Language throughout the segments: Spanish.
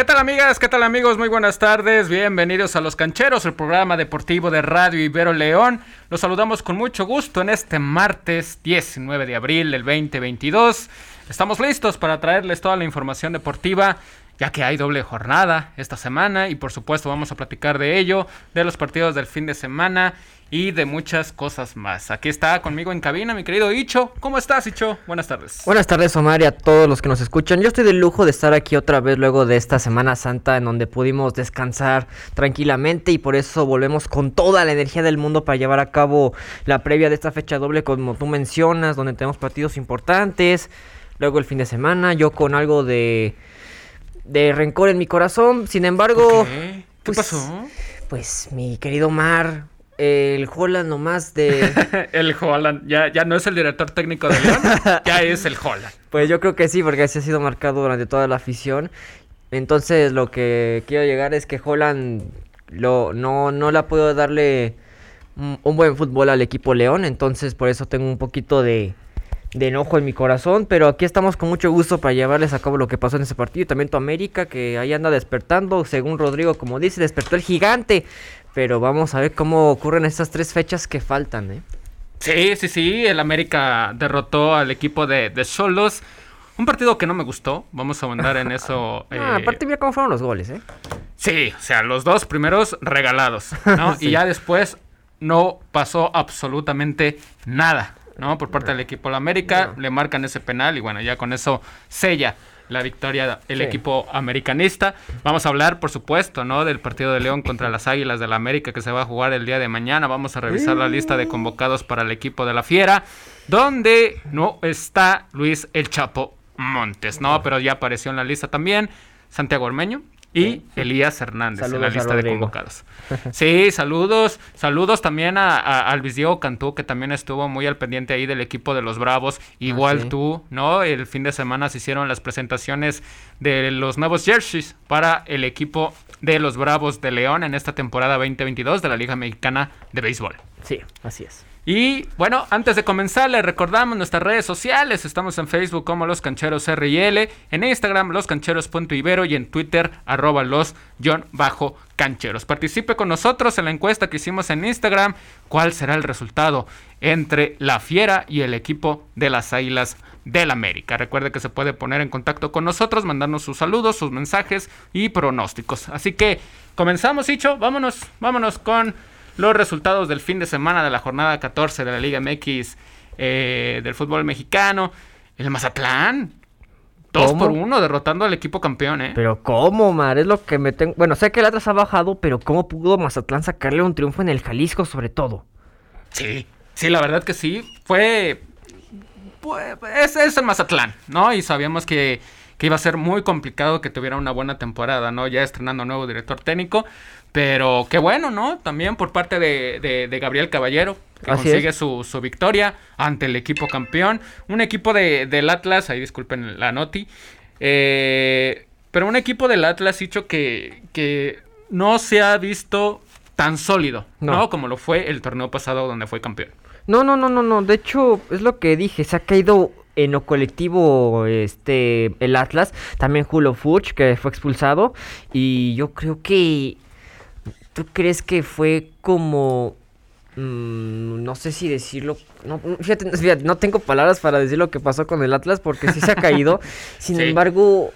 ¿Qué tal amigas? ¿Qué tal amigos? Muy buenas tardes. Bienvenidos a Los Cancheros, el programa deportivo de Radio Ibero León. Los saludamos con mucho gusto en este martes 19 de abril del 2022. Estamos listos para traerles toda la información deportiva ya que hay doble jornada esta semana y por supuesto vamos a platicar de ello, de los partidos del fin de semana y de muchas cosas más. Aquí está conmigo en cabina mi querido Icho. ¿Cómo estás, Icho? Buenas tardes. Buenas tardes, Omar, y a todos los que nos escuchan. Yo estoy de lujo de estar aquí otra vez luego de esta Semana Santa en donde pudimos descansar tranquilamente y por eso volvemos con toda la energía del mundo para llevar a cabo la previa de esta fecha doble como tú mencionas, donde tenemos partidos importantes. Luego el fin de semana, yo con algo de de rencor en mi corazón. Sin embargo, ¿Qué, pues, pasó? Pues mi querido Mar, el Holland nomás de... el Holland, ya, ya no es el director técnico de León, ya es el Holland. Pues yo creo que sí, porque así ha sido marcado durante toda la afición. Entonces lo que quiero llegar es que Holland lo, no, no la puedo darle un, un buen fútbol al equipo León. Entonces por eso tengo un poquito de, de enojo en mi corazón, pero aquí estamos con mucho gusto para llevarles a cabo lo que pasó en ese partido y también tu América que ahí anda despertando, según Rodrigo como dice, despertó el gigante, pero vamos a ver cómo ocurren estas tres fechas que faltan, ¿eh? Sí, sí, sí, el América derrotó al equipo de, de Solos. Un partido que no me gustó, vamos a mandar en eso. Ah, aparte mira cómo fueron los goles, ¿eh? Sí, o sea, los dos primeros regalados, ¿no? Sí. Y ya después no pasó absolutamente nada, ¿no? Por parte del equipo de la América, le marcan ese penal y bueno, ya con eso sella la victoria el Sí. equipo americanista. Vamos a hablar, por supuesto, ¿no? Del partido de León contra las Águilas de la América que se va a jugar el día de mañana. Vamos a revisar la lista de convocados para el equipo de la Fiera, donde no está Luis El Chapo Montes, ¿no? Pero ya apareció en la lista también Santiago Ormeño y Elías Hernández en la lista de convocados. Sí, saludos. Saludos también a, a, Diego Cantú, que también estuvo muy al pendiente ahí del equipo de los Bravos. Igual sí. tú, ¿no? El fin de semana se hicieron las presentaciones de los nuevos jerseys para el equipo de los Bravos de León en esta temporada 2022 de la Liga Mexicana de Béisbol. Sí, así es. Y bueno, antes de comenzar, les recordamos nuestras redes sociales. Estamos en Facebook como Los Cancheros RL, en Instagram loscancheros.ibero y en Twitter arroba los guion bajo cancheros. Participe con nosotros en la encuesta que hicimos en Instagram. ¿Cuál será el resultado entre la Fiera y el equipo de las Águilas del América? Recuerde que se puede poner en contacto con nosotros, mandarnos sus saludos, sus mensajes y pronósticos. Así que comenzamos, Hicho. Vámonos, vámonos con los resultados del fin de semana de la jornada 14 de la Liga MX eh, del fútbol mexicano. El Mazatlán. 2 ¿Cómo? por 1 derrotando al equipo campeón, ¿eh? Pero ¿cómo, Mar? Es lo que me tengo... Bueno, sé que el Atlas ha bajado, pero ¿cómo pudo Mazatlán sacarle un triunfo en el Jalisco sobre todo? Sí, sí, la verdad que sí. Fue. pues, es, es el Mazatlán, ¿no? Y sabíamos que, que iba a ser muy complicado que tuviera una buena temporada, ¿no? Ya estrenando nuevo director técnico. Pero qué bueno, ¿no? También por parte de, de- de Gabriel Caballero, que Así consigue su, su victoria ante el equipo campeón. Un equipo de, del Atlas, ahí disculpen la noti. eh, pero un equipo del Atlas, dicho que, que no se ha visto tan sólido, ¿no? No. Como lo fue el torneo pasado donde fue campeón. No, no, no, no, no. De hecho, es lo que dije. Se ha caído en lo colectivo este el Atlas. También Julio Fuch, que fue expulsado. Y yo creo que... ¿Tú crees que fue como... mm, no sé si decirlo... No, fíjate, fíjate, no tengo palabras para decir lo que pasó con el Atlas porque sí se ha caído. Sin Sí. embargo...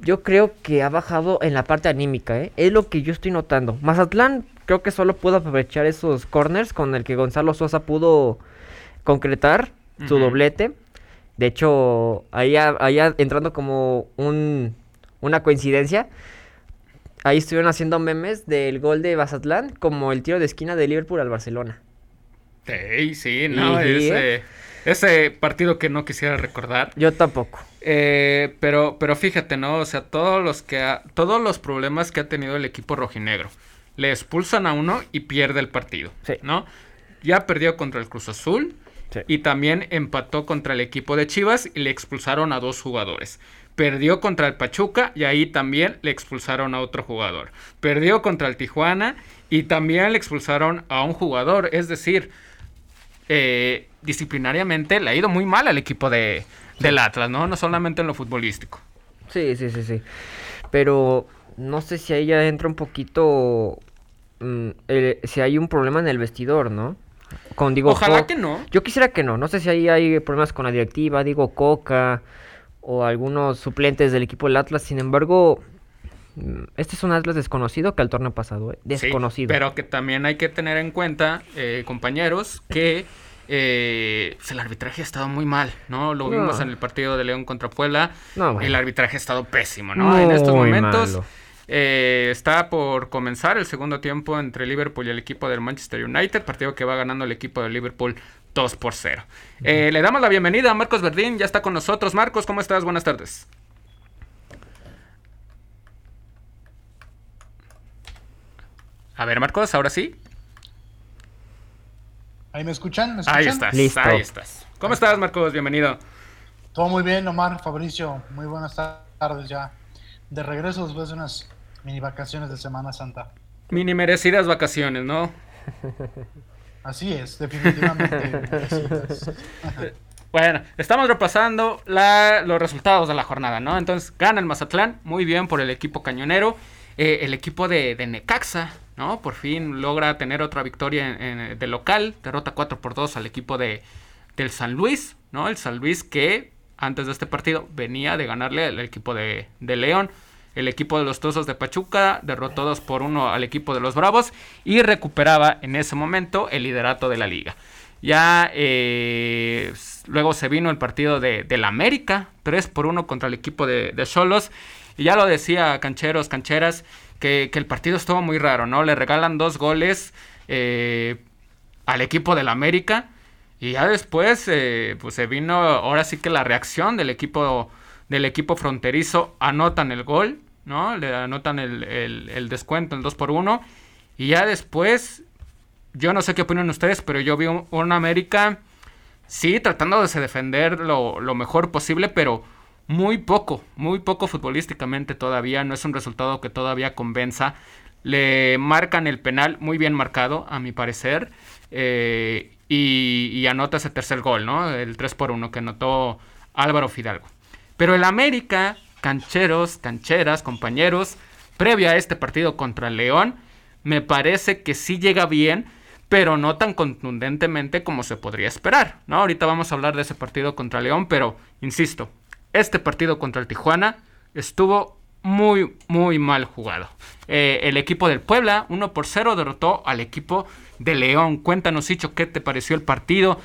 Yo creo que ha bajado en la parte anímica, ¿eh? Es lo que yo estoy notando. Mazatlán creo que solo pudo aprovechar esos corners con el que Gonzalo Sosa pudo concretar su doblete. De hecho, ahí, a- ahí a- entrando como un, una coincidencia, ahí estuvieron haciendo memes del gol de Mazatlán como el tiro de esquina de Liverpool al Barcelona. Sí, sí, no, Y- ese, ese partido que no quisiera recordar. Yo tampoco. Eh, pero, pero fíjate, ¿no? O sea, todos los que ha- todos los problemas que ha tenido el equipo rojinegro. Le expulsan a uno y pierde el partido. Sí. ¿No? Ya perdió contra el Cruz Azul. Sí. Y también empató contra el equipo de Chivas y le expulsaron a dos jugadores. Perdió contra el Pachuca y ahí también le expulsaron a otro jugador. Perdió contra el Tijuana y también le expulsaron a un jugador. Es decir, eh, disciplinariamente le ha ido muy mal al equipo de, del Atlas, ¿no? No solamente en lo futbolístico. Sí, sí, sí, sí. Pero no sé si ahí ya entra un poquito. mm, el- si hay un problema en el vestidor, ¿no? Con Diego Ojalá que no. Yo quisiera que no. No sé si ahí hay problemas con la directiva, digo Coca o algunos suplentes del equipo del Atlas. Sin embargo, mm, este es un Atlas desconocido que al torneo pasado, ¿eh? Sí, Desconocido. pero que también hay que tener en cuenta, eh, compañeros, que eh, pues el arbitraje ha estado muy mal, ¿no? Lo No. vimos en el partido de León contra Puebla. No, bueno. El arbitraje ha estado pésimo, ¿no? en estos momentos eh, está por comenzar el segundo tiempo entre Liverpool y el equipo del Manchester United, partido que va ganando el equipo de Liverpool 2 por 0. Eh, le damos la bienvenida a Marcos Verdín, ya está con nosotros. Marcos, ¿cómo estás? Buenas tardes. A ver, Marcos, ahora sí. ¿Ahí me escuchan? ¿Me escuchan? Ahí estás, Listo. ahí estás. ¿Cómo estás, Marcos? Bienvenido. Todo muy bien, Omar, Fabricio. Muy buenas tardes ya. De regreso después de unas mini vacaciones de Semana Santa. Mini merecidas vacaciones, ¿no? Así es, definitivamente. Bueno, estamos repasando la- los resultados de la jornada, ¿no? Entonces, gana el Mazatlán, muy bien por el equipo cañonero. Eh, el equipo de, de Necaxa, ¿no? Por fin logra tener otra victoria en- en- de local. Derrota 4 por 2 al equipo de, del San Luis, ¿no? El San Luis que antes de este partido venía de ganarle al equipo de, de León. El equipo de los Tuzos de Pachuca derrotó 2 por 1 al equipo de los Bravos y recuperaba en ese momento el liderato de la liga. Ya eh, luego se vino el partido de, del América, 3 por 1 contra el equipo de Cholos. y ya lo decía cancheros, cancheras, que, que el partido estuvo muy raro, ¿no? Le regalan dos goles eh, al equipo del América. Y ya después, eh, pues se vino ahora sí que la reacción del equipo del equipo fronterizo. Anotan el gol, ¿no? Le anotan el, descuento, el 2 por 1 Y ya después, yo no sé qué opinan ustedes, pero yo vi un, América, sí, tratando de defender lo, mejor posible, pero muy poco, muy poco futbolísticamente todavía. No es un resultado que todavía convenza. Le marcan el penal muy bien marcado, a mi parecer. eh, y, y anota ese tercer gol, ¿no? El 3 por 1 que anotó Álvaro Fidalgo. Pero el América, cancheros, cancheras, compañeros, previo a este partido contra León, me parece que sí llega bien, pero no tan contundentemente como se podría esperar, ¿no? Ahorita vamos a hablar de ese partido contra León, pero insisto, este partido contra el Tijuana estuvo muy, muy mal jugado. Eh, el equipo del Puebla, 1 por 0, derrotó al equipo de León. Cuéntanos, Hicho, ¿qué te pareció el partido?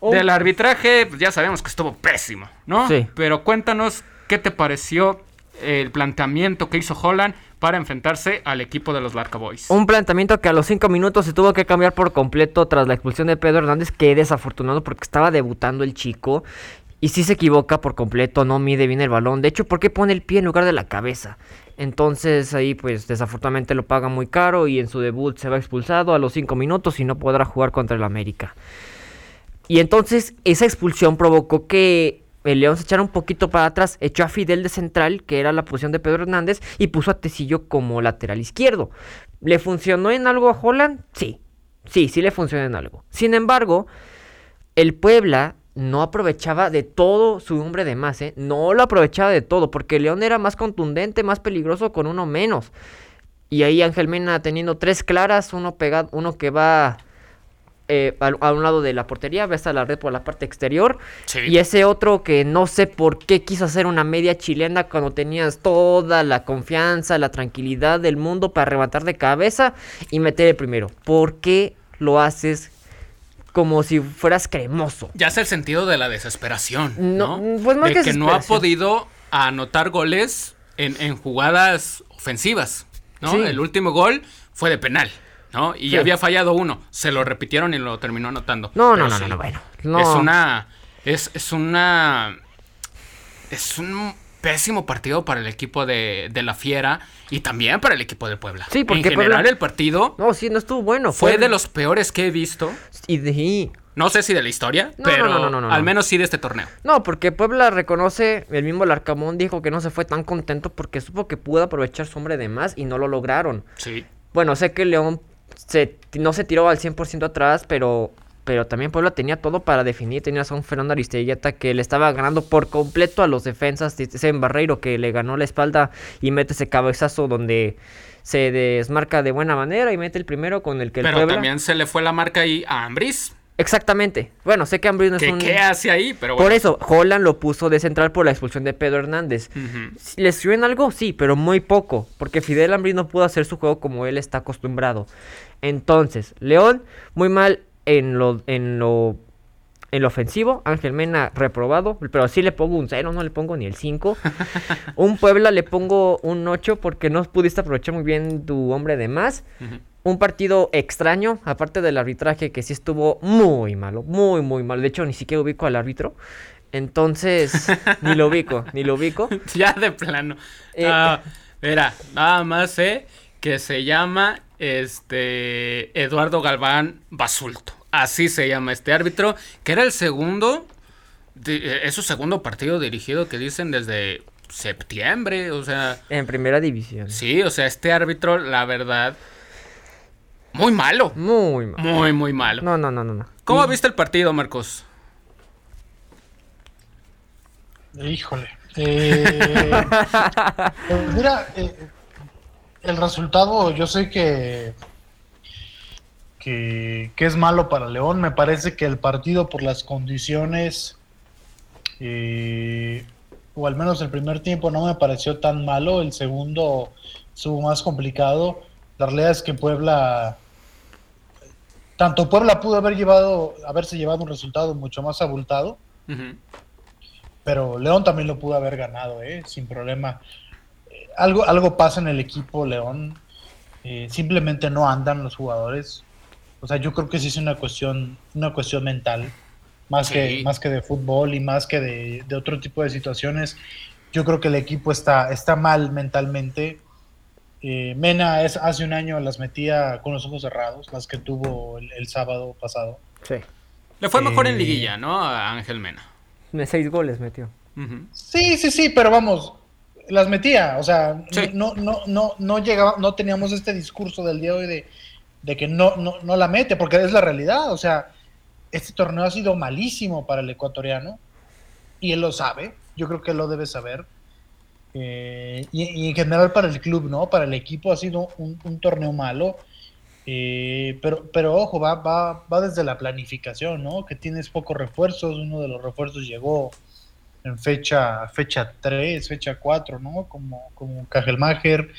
Oh. Del arbitraje, pues ya sabemos que estuvo pésimo, ¿no? Sí. Pero cuéntanos qué te pareció el planteamiento que hizo Holland para enfrentarse al equipo de los Barca Boys. Un planteamiento que a los 5 minutos se tuvo que cambiar por completo tras la expulsión de Pedro Hernández, que desafortunado porque estaba debutando el chico. Y sí se equivoca por completo, no mide bien el balón. De hecho, ¿por qué pone el pie en lugar de la cabeza? Entonces ahí pues desafortunadamente lo paga muy caro y en su debut se va expulsado a los 5 minutos y no podrá jugar contra el América. Y entonces esa expulsión provocó que el León se echara un poquito para atrás, echó a Fidel de central, que era la posición de Pedro Hernández, y puso a Tecillo como lateral izquierdo. ¿Le funcionó en algo a Holland? Sí, sí, sí le funcionó en algo. Sin embargo, el Puebla no aprovechaba de todo su hombre de más, ¿eh? No lo aprovechaba de todo, porque León era más contundente, más peligroso con uno menos. Y ahí Ángel Mena teniendo tres claras, uno pegado, uno que va eh, a, a un lado de la portería, ves a la red por la parte exterior. Sí. Y ese otro que no sé por qué quiso hacer una media chilena cuando tenías toda la confianza, la tranquilidad del mundo para arrebatar de cabeza y meter el primero. ¿Por qué lo haces como si fueras cremoso? Ya es el sentido de la desesperación, ¿no? No, pues más de que que no ha podido anotar goles en, en jugadas ofensivas, ¿no? Sí. El último gol fue de penal, ¿no? Y Sí. había fallado uno, se lo repitieron y lo terminó anotando. No, no, no, sí, no, no, bueno. No. Es una, es, es una, es un pésimo partido para el equipo de, de la Fiera y también para el equipo de Puebla. Sí, porque en general Puebla- el partido No, sí, no estuvo bueno. fue de los peores que he visto. Y de... No sé si de la historia, No, pero no, no, no, no, al no. menos sí de este torneo. No, porque Puebla reconoce, el mismo Larcamón dijo que no se fue tan contento porque supo que pudo aprovechar su hombre de más y no lo lograron. Sí. Bueno, sé que León se, no se tiró al 100% atrás, pero pero también Puebla tenía todo para definir. Tenías a un Fernando Aristelleta que le estaba ganando por completo a los defensas. Ese Barreiro que le ganó la espalda y mete ese cabezazo donde se desmarca de buena manera y mete el primero con el que Pero también se le fue la marca ahí a Ambris. Exactamente. Bueno, sé que Ambris no es un... ¿Qué hace ahí? Pero Por eso, Holland lo puso de central por la expulsión de Pedro Hernández. ¿Le sirvió algo? Sí, pero muy poco. Porque Fidel Ambris no pudo hacer su juego como él está acostumbrado. Entonces, León, muy mal en lo, en lo, en lo ofensivo. Ángel Mena, reprobado. Pero sí le pongo un 0, no le pongo ni el 5. un Puebla le pongo un 8 porque no pudiste aprovechar muy bien tu hombre de más un partido extraño, aparte del arbitraje que sí estuvo muy malo, muy, muy malo. De hecho, ni siquiera ubico al árbitro. Entonces, ni lo ubico, ni lo ubico. Ya de plano. Eh, ah, mira, nada más sé que se llama este Eduardo Galván Basulto. Así se llama este árbitro, que era el segundo, eh, es su segundo partido dirigido que dicen desde septiembre, o sea... En primera división. Sí, o sea, este árbitro, la verdad, muy malo. Muy malo. Muy, muy malo. No, no, no, no. ¿Cómo viste el partido, Marcos? Híjole. Eh, pues mira, eh, el resultado yo sé que, que, es malo para León. Me parece que el partido por las condiciones, eh, o al menos el primer tiempo no me pareció tan malo. El segundo estuvo más complicado. La realidad es que Puebla, tanto Puebla pudo haber llevado, haberse llevado un resultado mucho más abultado, pero León también lo pudo haber ganado, ¿eh? sin problema. Eh, algo, algo pasa en el equipo León, eh, simplemente no andan los jugadores. O sea, yo creo que sí es una cuestión, una cuestión mental, más, que, más que de fútbol y más que de, de, otro tipo de situaciones. Yo creo que el equipo está, está mal mentalmente eh, Mena es, hace un año las metía con los ojos cerrados, las que tuvo el, sábado pasado. Sí. Le fue mejor en eh, liguilla, ¿no? A Ángel Mena. De seis goles metió. Sí, sí, sí, pero vamos, las metía. O sea, no, no, no, no llegaba, no teníamos este discurso del día de hoy de, de que no, no, no la mete, porque es la realidad. O sea, este torneo ha sido malísimo para el ecuatoriano y él lo sabe. Yo creo que él lo debe saber. Eh, y, en general para el club, ¿no? Para el equipo ha sido un, torneo malo. Eh, pero, pero ojo, va, va, va desde la planificación, ¿no? Que tienes pocos refuerzos. Uno de los refuerzos llegó en fecha, fecha 3, fecha 4, ¿no? Como, como Cajelmacher.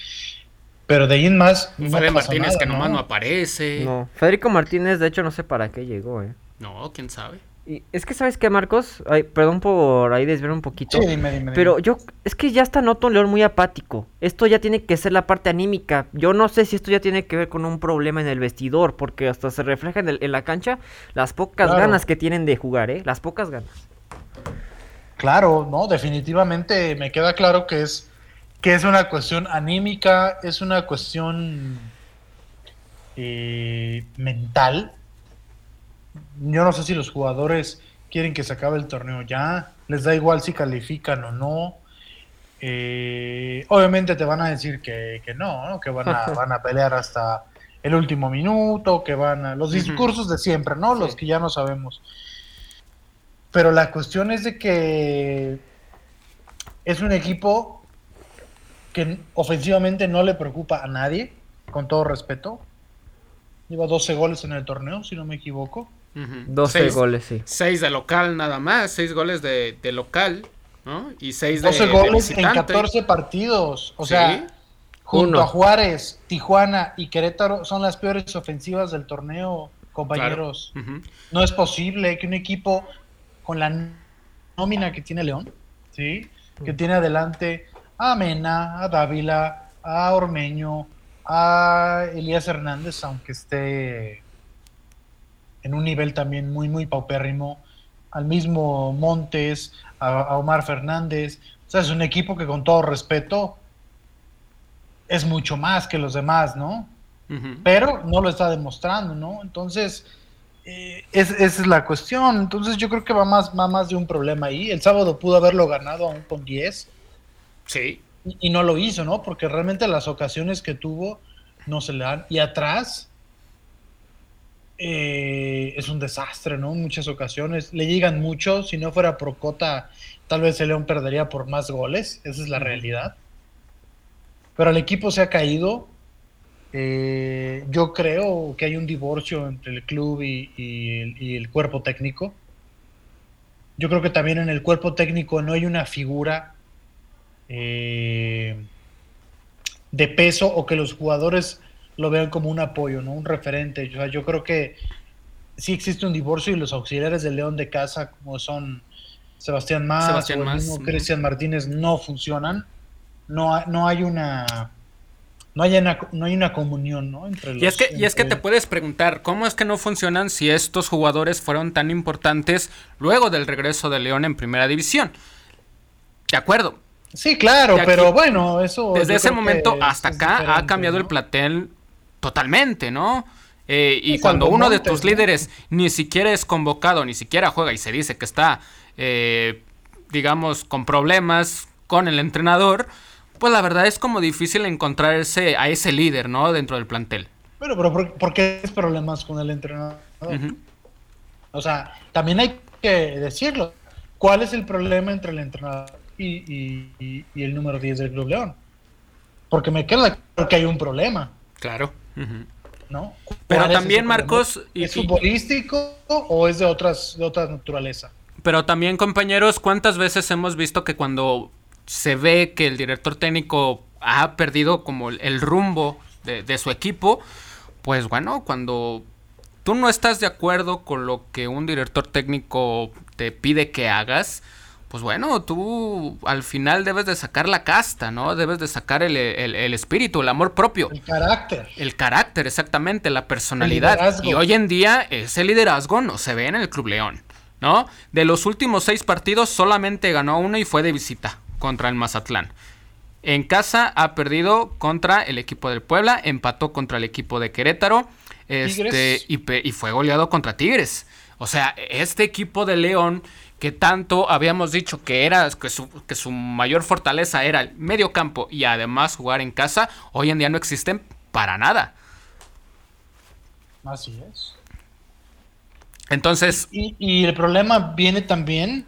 Pero de ahí en más. No Martínez que nomás ¿no? aparece. No, Federico Martínez, de hecho, no sé para qué llegó, ¿eh? No, quién sabe. Y es que, ¿sabes qué, Marcos? Ay, perdón por ahí desviar un poquito. Sí, dime, dime, Pero yo, es que ya está noto un León muy apático. Esto ya tiene que ser la parte anímica. Yo no sé si esto ya tiene que ver con un problema en el vestidor, porque hasta se refleja en, la cancha las pocas ganas que tienen de jugar, ¿eh? Las pocas ganas. Claro, no, definitivamente me queda claro que es, que es una cuestión anímica, es una cuestión eh, mental yo no sé si los jugadores quieren que se acabe el torneo ya, les da igual si califican o no. Eh, obviamente te van a decir que, no, que van a, van a pelear hasta el último minuto, que van a... Los discursos de siempre, ¿no? Los que ya no sabemos. Pero la cuestión es de que es un equipo que ofensivamente no le preocupa a nadie, con todo respeto. Lleva 12 goles en el torneo, si no me equivoco. 12 goles, sí. 6 de local nada más, 6 goles de, local, ¿no? Y 6 de 12 goles en 14 partidos. O sea, junto a Juárez, Tijuana y Querétaro son las peores ofensivas del torneo, compañeros. No es posible que un equipo con la nómina que tiene León, ¿sí? Que tiene adelante a Mena, a Dávila, a Ormeño, a Elías Hernández, aunque esté en un nivel también muy, muy paupérrimo, al mismo Montes, a, Omar Fernández. O sea, es un equipo que con todo respeto es mucho más que los demás, ¿no? Pero no lo está demostrando, ¿no? Entonces, eh, esa es la cuestión. Entonces yo creo que va más, va más de un problema ahí. El sábado pudo haberlo ganado aún con 10. Sí. Y, y, no lo hizo, ¿no? Porque realmente las ocasiones que tuvo no se le dan. Y atrás, eh, es un desastre, ¿no? En muchas ocasiones. Le llegan mucho. Si no fuera Procota, tal vez el León perdería por más goles. Esa es la realidad. Pero el equipo se ha caído. Eh, yo creo que hay un divorcio entre el club y, el, cuerpo técnico. Yo creo que también en el cuerpo técnico no hay una figura eh, de peso o que los jugadores lo vean como un apoyo, ¿no? Un referente. yo creo que sí existe un divorcio y los auxiliares del León de Casa, como son Sebastián Más o el mismo Cristian Martínez, no funcionan. No, no hay una no hay una, no hay una comunión, ¿no? Entre los, y es que, y es que te puedes preguntar, ¿cómo es que no funcionan si estos jugadores fueron tan importantes luego del regreso de León en primera división? De acuerdo. Sí, claro, pero bueno, eso. Desde ese momento hasta acá ha cambiado el platel totalmente, ¿no? Eh, y cuando uno de tus líderes ni siquiera es convocado, ni siquiera juega y se dice que está, eh, digamos, con problemas con el entrenador, pues la verdad es como difícil encontrar ese, a ese líder, ¿no? Dentro del plantel. Bueno, pero ¿por, qué es problemas con el entrenador? O sea, también hay que decirlo. ¿Cuál es el problema entre el entrenador y, el número 10 del Club León? Porque me queda claro que hay un problema. Claro. ¿No? Pero también, Marcos. ¿Es futbolístico o es de otras, de otra naturaleza? Pero también, compañeros, ¿cuántas veces hemos visto que cuando se ve que el director técnico ha perdido como el rumbo de, su equipo, pues bueno, cuando tú no estás de acuerdo con lo que un director técnico te pide que hagas, pues bueno, tú al final debes de sacar la casta, ¿no? Debes de sacar el, espíritu, el amor propio. El carácter. El carácter, exactamente, la personalidad. y hoy en día ese liderazgo no se ve en el Club León, ¿no? De los últimos seis partidos solamente ganó uno y fue de visita contra el Mazatlán. En casa ha perdido contra el equipo del Puebla, empató contra el equipo de Querétaro este, y, fue goleado contra Tigres. O sea, este equipo de León que tanto habíamos dicho que era que su, que su mayor fortaleza era el medio campo y además jugar en casa, hoy en día no existen para nada. Así es. Entonces. y el problema viene también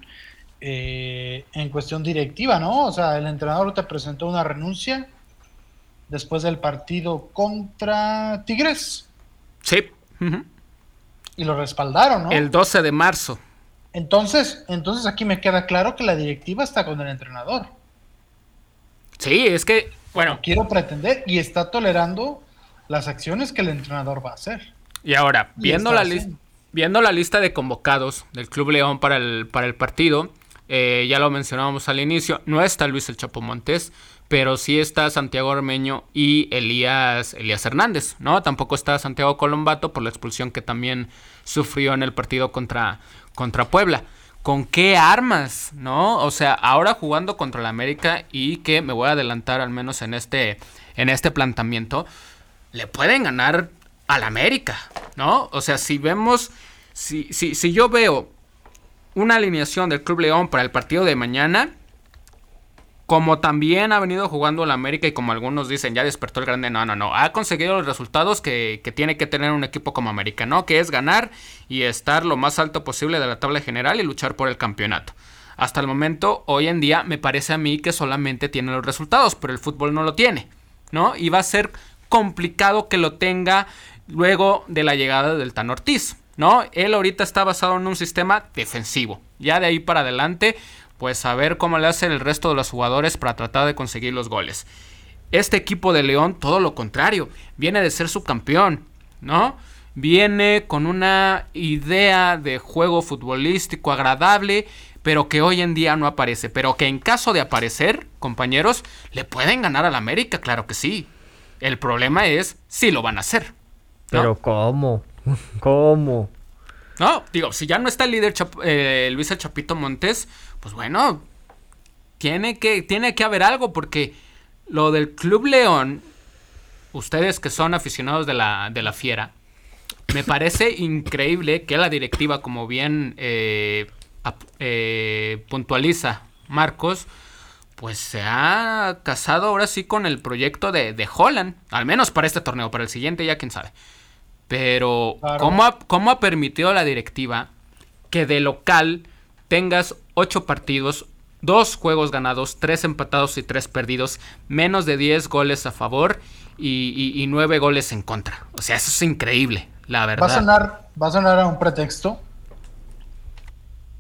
eh, en cuestión directiva, ¿no? O sea, el entrenador te presentó una renuncia después del partido contra Tigres. Sí. Y lo respaldaron, ¿no? El 12 de marzo. Entonces, entonces aquí me queda claro que la directiva está con el entrenador. Sí, es que, bueno. quiero pretender y está tolerando las acciones que el entrenador va a hacer. Y ahora, viendo la, viendo la lista de convocados del Club León para el, para el partido, eh, ya lo mencionábamos al inicio, no está Luis el Chapo Montes, pero sí está Santiago Armeño y Elías, Elías Hernández, ¿no? Tampoco está Santiago Colombato por la expulsión que también sufrió en el partido contra, contra Puebla. ¿Con qué armas, no? O sea, ahora jugando contra el América y que me voy a adelantar al menos en este, en este planteamiento, le pueden ganar al América, ¿no? O sea, si vemos, si, si, si yo veo una alineación del Club León para el partido de mañana. Como también ha venido jugando la América y como algunos dicen, ya despertó el grande. No, no, no. Ha conseguido los resultados que, tiene que tener un equipo como América, ¿no? Que es ganar y estar lo más alto posible de la tabla general y luchar por el campeonato. Hasta el momento, hoy en día, me parece a mí que solamente tiene los resultados, pero el fútbol no lo tiene, ¿no? Y va a ser complicado que lo tenga luego de la llegada del Tan Ortiz. ¿no? Él ahorita está basado en un sistema defensivo. Ya de ahí para adelante, pues a ver cómo le hace el resto de los jugadores para tratar de conseguir los goles. Este equipo de León, todo lo contrario, viene de ser subcampeón, ¿no? Viene con una idea de juego futbolístico agradable, pero que hoy en día no aparece. Pero que en caso de aparecer, compañeros, le pueden ganar al América, claro que sí. El problema es si lo van a hacer. Pero ¿cómo? ¿Cómo? No, digo, si ya no está el líder eh, Luis el Chapito Montes, pues bueno, tiene que, tiene que haber algo, porque lo del Club León, ustedes que son aficionados de la, de la fiera, me parece increíble que la directiva, como bien eh, eh, puntualiza Marcos, pues se ha casado ahora sí con el proyecto de, de Holland, al menos para este torneo, para el siguiente ya quién sabe. Pero, ¿cómo, ha, ¿cómo ha permitido la directiva que de local tengas ocho partidos, dos juegos ganados, tres empatados y tres perdidos, menos de 10 goles a favor y, nueve goles en contra? O sea, eso es increíble, la verdad. Va a sonar, va a, sonar a un pretexto,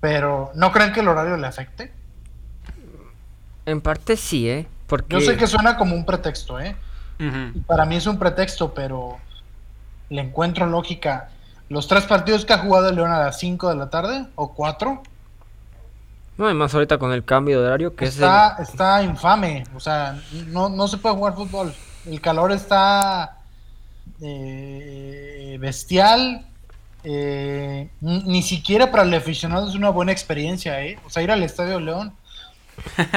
pero ¿no creen que el horario le afecte? En parte sí, ¿eh? Porque... Yo sé que suena como un pretexto, ¿eh? para mí es un pretexto, pero le encuentro lógica. Los tres partidos que ha jugado el León a las 5 de la tarde, o cuatro. No, además ahorita con el cambio de horario que está, es Está infame, o sea, no, se puede jugar fútbol. El calor está eh, bestial. Eh, ni siquiera para el aficionado es una buena experiencia, ¿eh? O sea, ir al Estadio León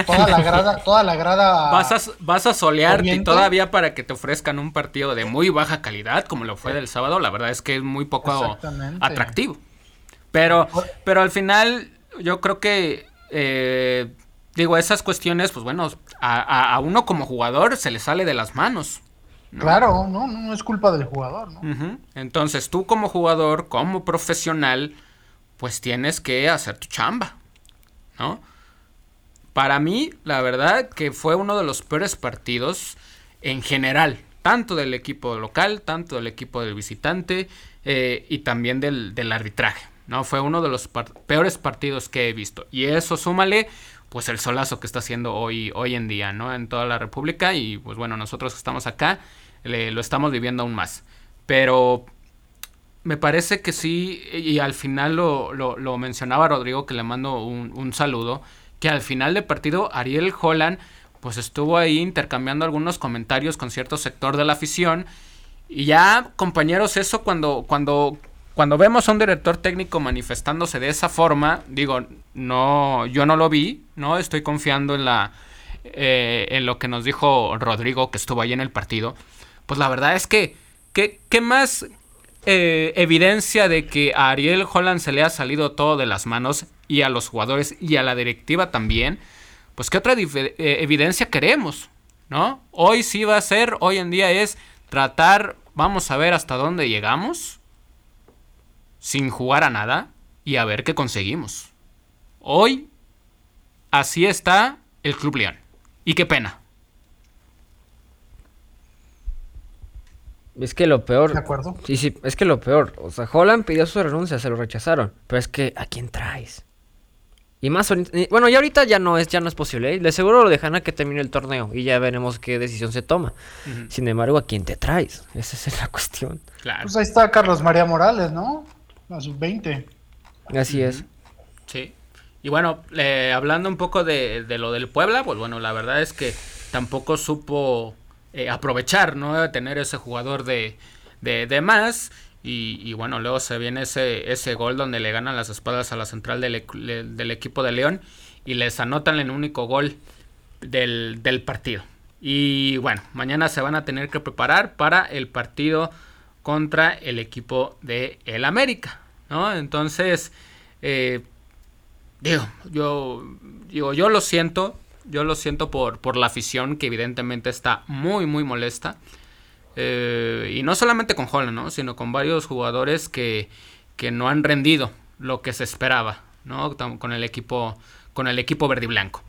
Toda la grada, toda la grada. Vas a, vas a solearte todavía para que te ofrezcan un partido de muy baja calidad, como lo fue del sábado. La verdad es que es muy poco atractivo. Pero, pero al final, yo creo que. Eh, digo, esas cuestiones, pues bueno, a, uno como jugador se le sale de las manos. Claro, no, no es culpa del jugador, Entonces, tú como jugador, como profesional, pues tienes que hacer tu chamba, ¿no? Para mí, la verdad que fue uno de los peores partidos en general, tanto del equipo local, tanto del equipo del visitante eh, y también del, arbitraje. ¿no? Fue uno de los peores partidos que he visto. Y eso súmale pues el solazo que está haciendo hoy, hoy en día, ¿no? En toda la República. Y pues bueno, nosotros que estamos acá, lo estamos viviendo aún más. Pero me parece que sí, y al final lo, lo, mencionaba Rodrigo, que le mando un, un saludo que al final del partido Ariel Holland pues estuvo ahí intercambiando algunos comentarios con cierto sector de la afición. Y ya compañeros eso cuando cuando cuando vemos a un director técnico manifestándose de esa forma digo no yo no lo vi no estoy confiando en la eh, en lo que nos dijo Rodrigo que estuvo ahí en el partido. Pues la verdad es que qué, qué más eh, evidencia de que a Ariel Holland se le ha salido todo de las manos y a los jugadores y a la directiva también, pues qué otra eh, evidencia queremos, ¿no? Hoy sí va a ser, hoy en día es tratar, vamos a ver hasta dónde llegamos, sin jugar a nada y a ver qué conseguimos. Hoy así está el Club León. Y qué pena. Es que lo peor. De acuerdo. Sí, sí, es que lo peor. O sea, Holland pidió su renuncia, se lo rechazaron. Pero es que, ¿a quién traes? Y más bueno, ya ahorita ya no es, ya no es posible. ¿eh? De seguro lo dejan a que termine el torneo y ya veremos qué decisión se toma. Sin embargo, ¿a quién te traes? Esa es la cuestión. Claro. Pues ahí está Carlos María Morales, ¿no? A sus 20. Así es. Sí. Y bueno, hablando un poco de, de, lo del Puebla, pues bueno, la verdad es que tampoco supo eh, aprovechar, ¿no? Tener ese jugador de, de, más. Y, bueno, luego se viene ese, ese gol donde le ganan las espaldas a la central del, del equipo de León y les anotan el único gol del, del, partido. Y bueno, mañana se van a tener que preparar para el partido contra el equipo de el América, ¿no? Entonces, eh, digo, yo, digo, yo lo siento, yo lo siento por, por la afición que evidentemente está muy, muy molesta. Eh, y no solamente con Holland, ¿no? sino con varios jugadores que, que no han rendido lo que se esperaba ¿no? con el equipo con el equipo verde y blanco.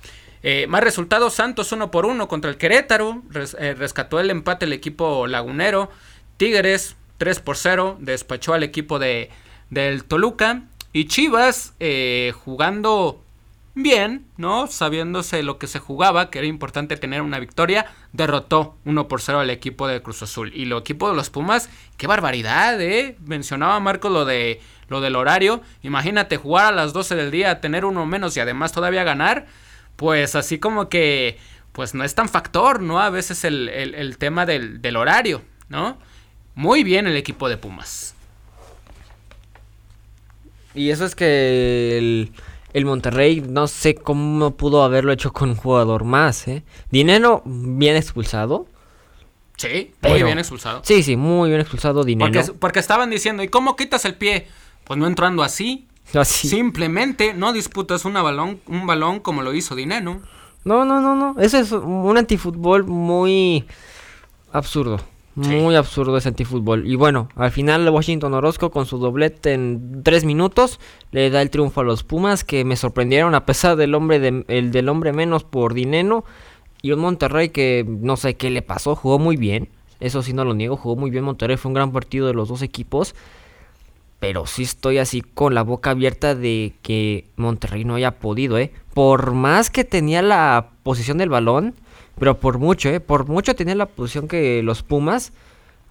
Eh, más resultados, Santos 1 por 1 contra el Querétaro, eh, rescató el empate el equipo lagunero, Tigres 3 por 0, despachó al equipo de, del Toluca y Chivas jugando bien, ¿no? Sabiéndose lo que se jugaba, que era importante tener una victoria, derrotó 1 por 0 al equipo de Cruz Azul. Y el equipo de los Pumas, qué barbaridad, ¿eh? Mencionaba Marco lo de lo del horario. Imagínate jugar a las 12 del día, tener uno menos y además todavía ganar. Pues así como que, pues no es tan factor, ¿no? A veces el, el tema del, del horario, ¿no? Muy bien el equipo de Pumas. Y eso es que el el Monterrey no sé cómo pudo haberlo hecho con un jugador más, ¿eh? Dinero bien expulsado. Sí, muy bien expulsado. Sí, sí, muy bien expulsado Dinero. Porque, estaban diciendo, ¿y cómo quitas el pie? Pues no entrando así. Así. Simplemente no disputas una balón, un balón como lo hizo Dinero. No, no, no, no. Eso es un antifútbol muy absurdo. Muy absurdo ese antifútbol. Y bueno, al final Washington Orozco con su doblete en tres minutos le da el triunfo a los Pumas que me sorprendieron a pesar del hombre de, el del hombre menos por dinero y un Monterrey que no sé qué le pasó, jugó muy bien. Eso sí no lo niego, jugó muy bien Monterrey, fue un gran partido de los dos equipos. Pero sí estoy así con la boca abierta de que Monterrey no haya podido, ¿eh? Por más que tenía la posición del balón, pero por mucho, ¿eh? Por mucho tenía la posición que los Pumas.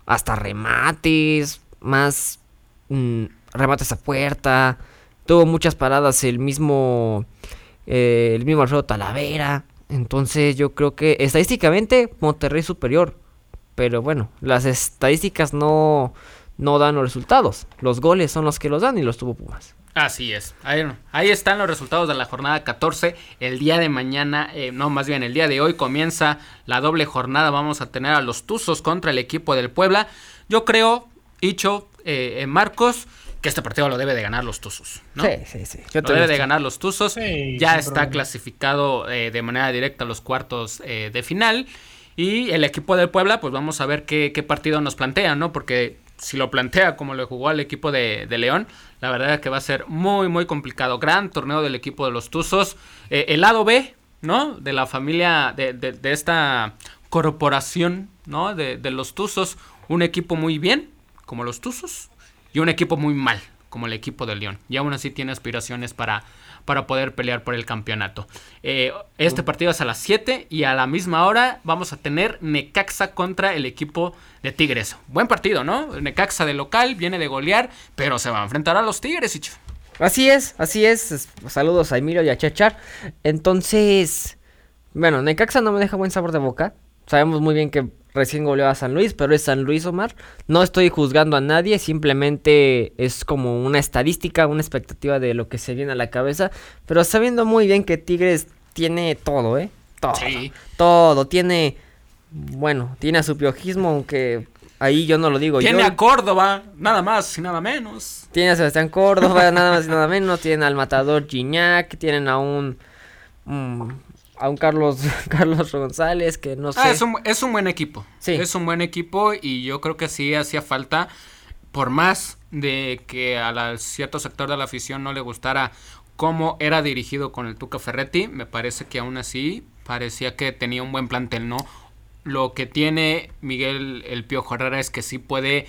Hasta remates, más mm, remates a puerta. Tuvo muchas paradas el mismo, eh, el mismo Alfredo Talavera. Entonces yo creo que estadísticamente Monterrey superior. Pero bueno, las estadísticas no, no dan los resultados. Los goles son los que los dan y los tuvo Pumas. Así es. Ahí, están los resultados de la jornada 14. El día de mañana, eh, no, más bien el día de hoy comienza la doble jornada. Vamos a tener a los Tuzos contra el equipo del Puebla. Yo creo, Hicho, eh, Marcos, que este partido lo debe de ganar los Tuzos. Sí, sí, sí. lo debe de ganar los Tuzos. ya está clasificado eh, de manera directa a los cuartos de final. Y el equipo del Puebla, pues vamos a ver qué, qué partido nos plantea, ¿no? Porque si lo plantea como lo jugó al equipo de, León, la verdad es que va a ser muy, muy complicado. Gran torneo del equipo de los Tuzos. Eh, el lado B, ¿no? De la familia, de, de, esta corporación, ¿no? De, de, los Tuzos. Un equipo muy bien, como los Tuzos, y un equipo muy mal, como el equipo de León. Y aún así tiene aspiraciones para, para poder pelear por el campeonato. Eh, este partido es a las 7 y a la misma hora vamos a tener Necaxa contra el equipo de Tigres. Buen partido, ¿no? Necaxa de local, viene de golear, pero se va a enfrentar a los Tigres, Así es, así es. Saludos a Emilio y a Chechar. Entonces, bueno, Necaxa no me deja buen sabor de boca. Sabemos muy bien que recién goleó a San Luis, pero es San Luis Omar. No estoy juzgando a nadie, simplemente es como una estadística, una expectativa de lo que se viene a la cabeza. Pero sabiendo muy bien que Tigres tiene todo, ¿eh? Todo. Todo. Tiene, bueno, tiene a su piojismo, aunque ahí yo no lo digo. Tiene a Córdoba, nada más y nada menos. Tiene a Sebastián Córdoba, nada más y nada menos. Tienen al matador Gignac, tienen a un a un Carlos, Carlos González que no ah, sé. Ah, es, un, es un buen equipo. Sí. Es un buen equipo y yo creo que sí hacía falta, por más de que a cierto sector de la afición no le gustara cómo era dirigido con el Tuca Ferretti, me parece que aún así parecía que tenía un buen plantel, ¿no? Lo que tiene Miguel el Piojo Herrera es que sí puede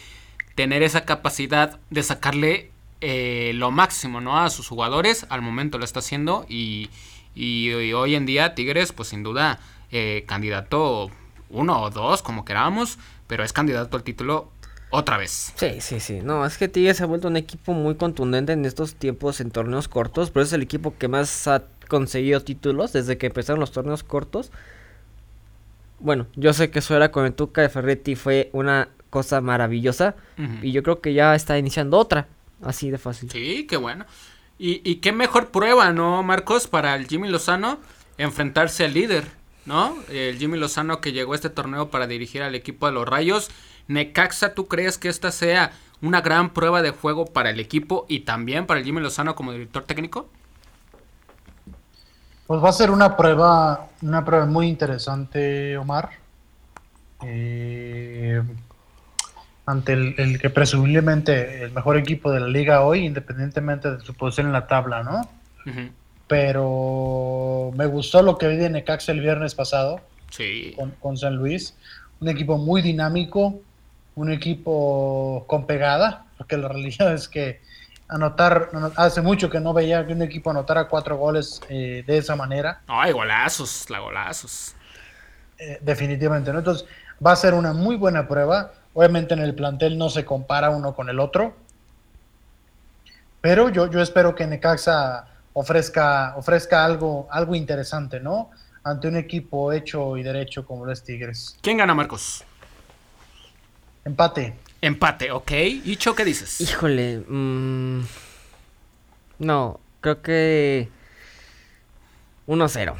tener esa capacidad de sacarle eh, lo máximo, ¿no? A sus jugadores, al momento lo está haciendo y y, hoy en día Tigres, pues sin duda, eh, candidato uno o dos, como queramos, pero es candidato al título otra vez. Sí, sí, sí. No, es que Tigres se ha vuelto un equipo muy contundente en estos tiempos en torneos cortos, pero es el equipo que más ha conseguido títulos desde que empezaron los torneos cortos. Bueno, yo sé que eso era con el Tuca de Ferretti fue una cosa maravillosa y yo creo que ya está iniciando otra, así de fácil. Sí, qué bueno. Y, qué mejor prueba, ¿no, Marcos? Para el Jimmy Lozano enfrentarse al líder, ¿no? El Jimmy Lozano que llegó a este torneo para dirigir al equipo de los Rayos. Necaxa, ¿tú crees que esta sea una gran prueba de juego para el equipo y también para el Jimmy Lozano como director técnico? Pues va a ser una prueba, una prueba muy interesante, Omar. Eh, ante el, que presumiblemente el mejor equipo de la liga hoy, independientemente de su posición en la tabla, ¿no? Pero me gustó lo que vi de Necaxa el viernes pasado sí. con, San Luis. Un equipo muy dinámico, un equipo con pegada, porque la realidad es que anotar, hace mucho que no veía que un equipo anotara cuatro goles eh, de esa manera. Ay, golazos, la golazos. Eh, definitivamente, ¿no? Entonces va a ser una muy buena prueba Obviamente en el plantel no se compara uno con el otro. Pero yo, yo espero que Necaxa ofrezca, ofrezca algo, algo interesante, ¿no? Ante un equipo hecho y derecho como los Tigres. ¿Quién gana, Marcos? Empate. Empate, ok. ¿Icho qué dices? Híjole. Mm, no, creo que 1-0.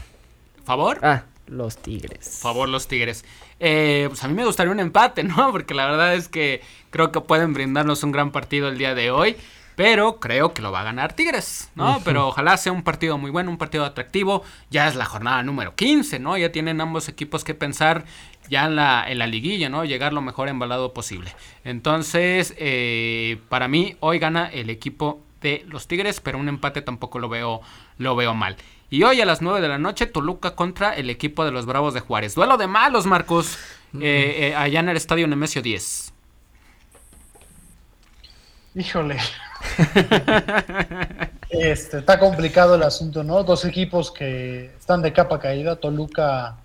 ¿Favor? Ah, los Tigres. Favor, los Tigres. Eh, pues a mí me gustaría un empate, ¿no? Porque la verdad es que creo que pueden brindarnos un gran partido el día de hoy. Pero creo que lo va a ganar Tigres, ¿no? Pero ojalá sea un partido muy bueno, un partido atractivo. Ya es la jornada número 15, ¿no? Ya tienen ambos equipos que pensar ya en la, en la liguilla, ¿no? Llegar lo mejor embalado posible. Entonces, eh, para mí, hoy gana el equipo de los Tigres, pero un empate tampoco lo veo, lo veo mal. Y hoy a las 9 de la noche, Toluca contra el equipo de los Bravos de Juárez. Duelo de malos, Marcos, eh, eh, allá en el estadio Nemesio 10. Híjole. este, está complicado el asunto, ¿no? Dos equipos que están de capa caída. Toluca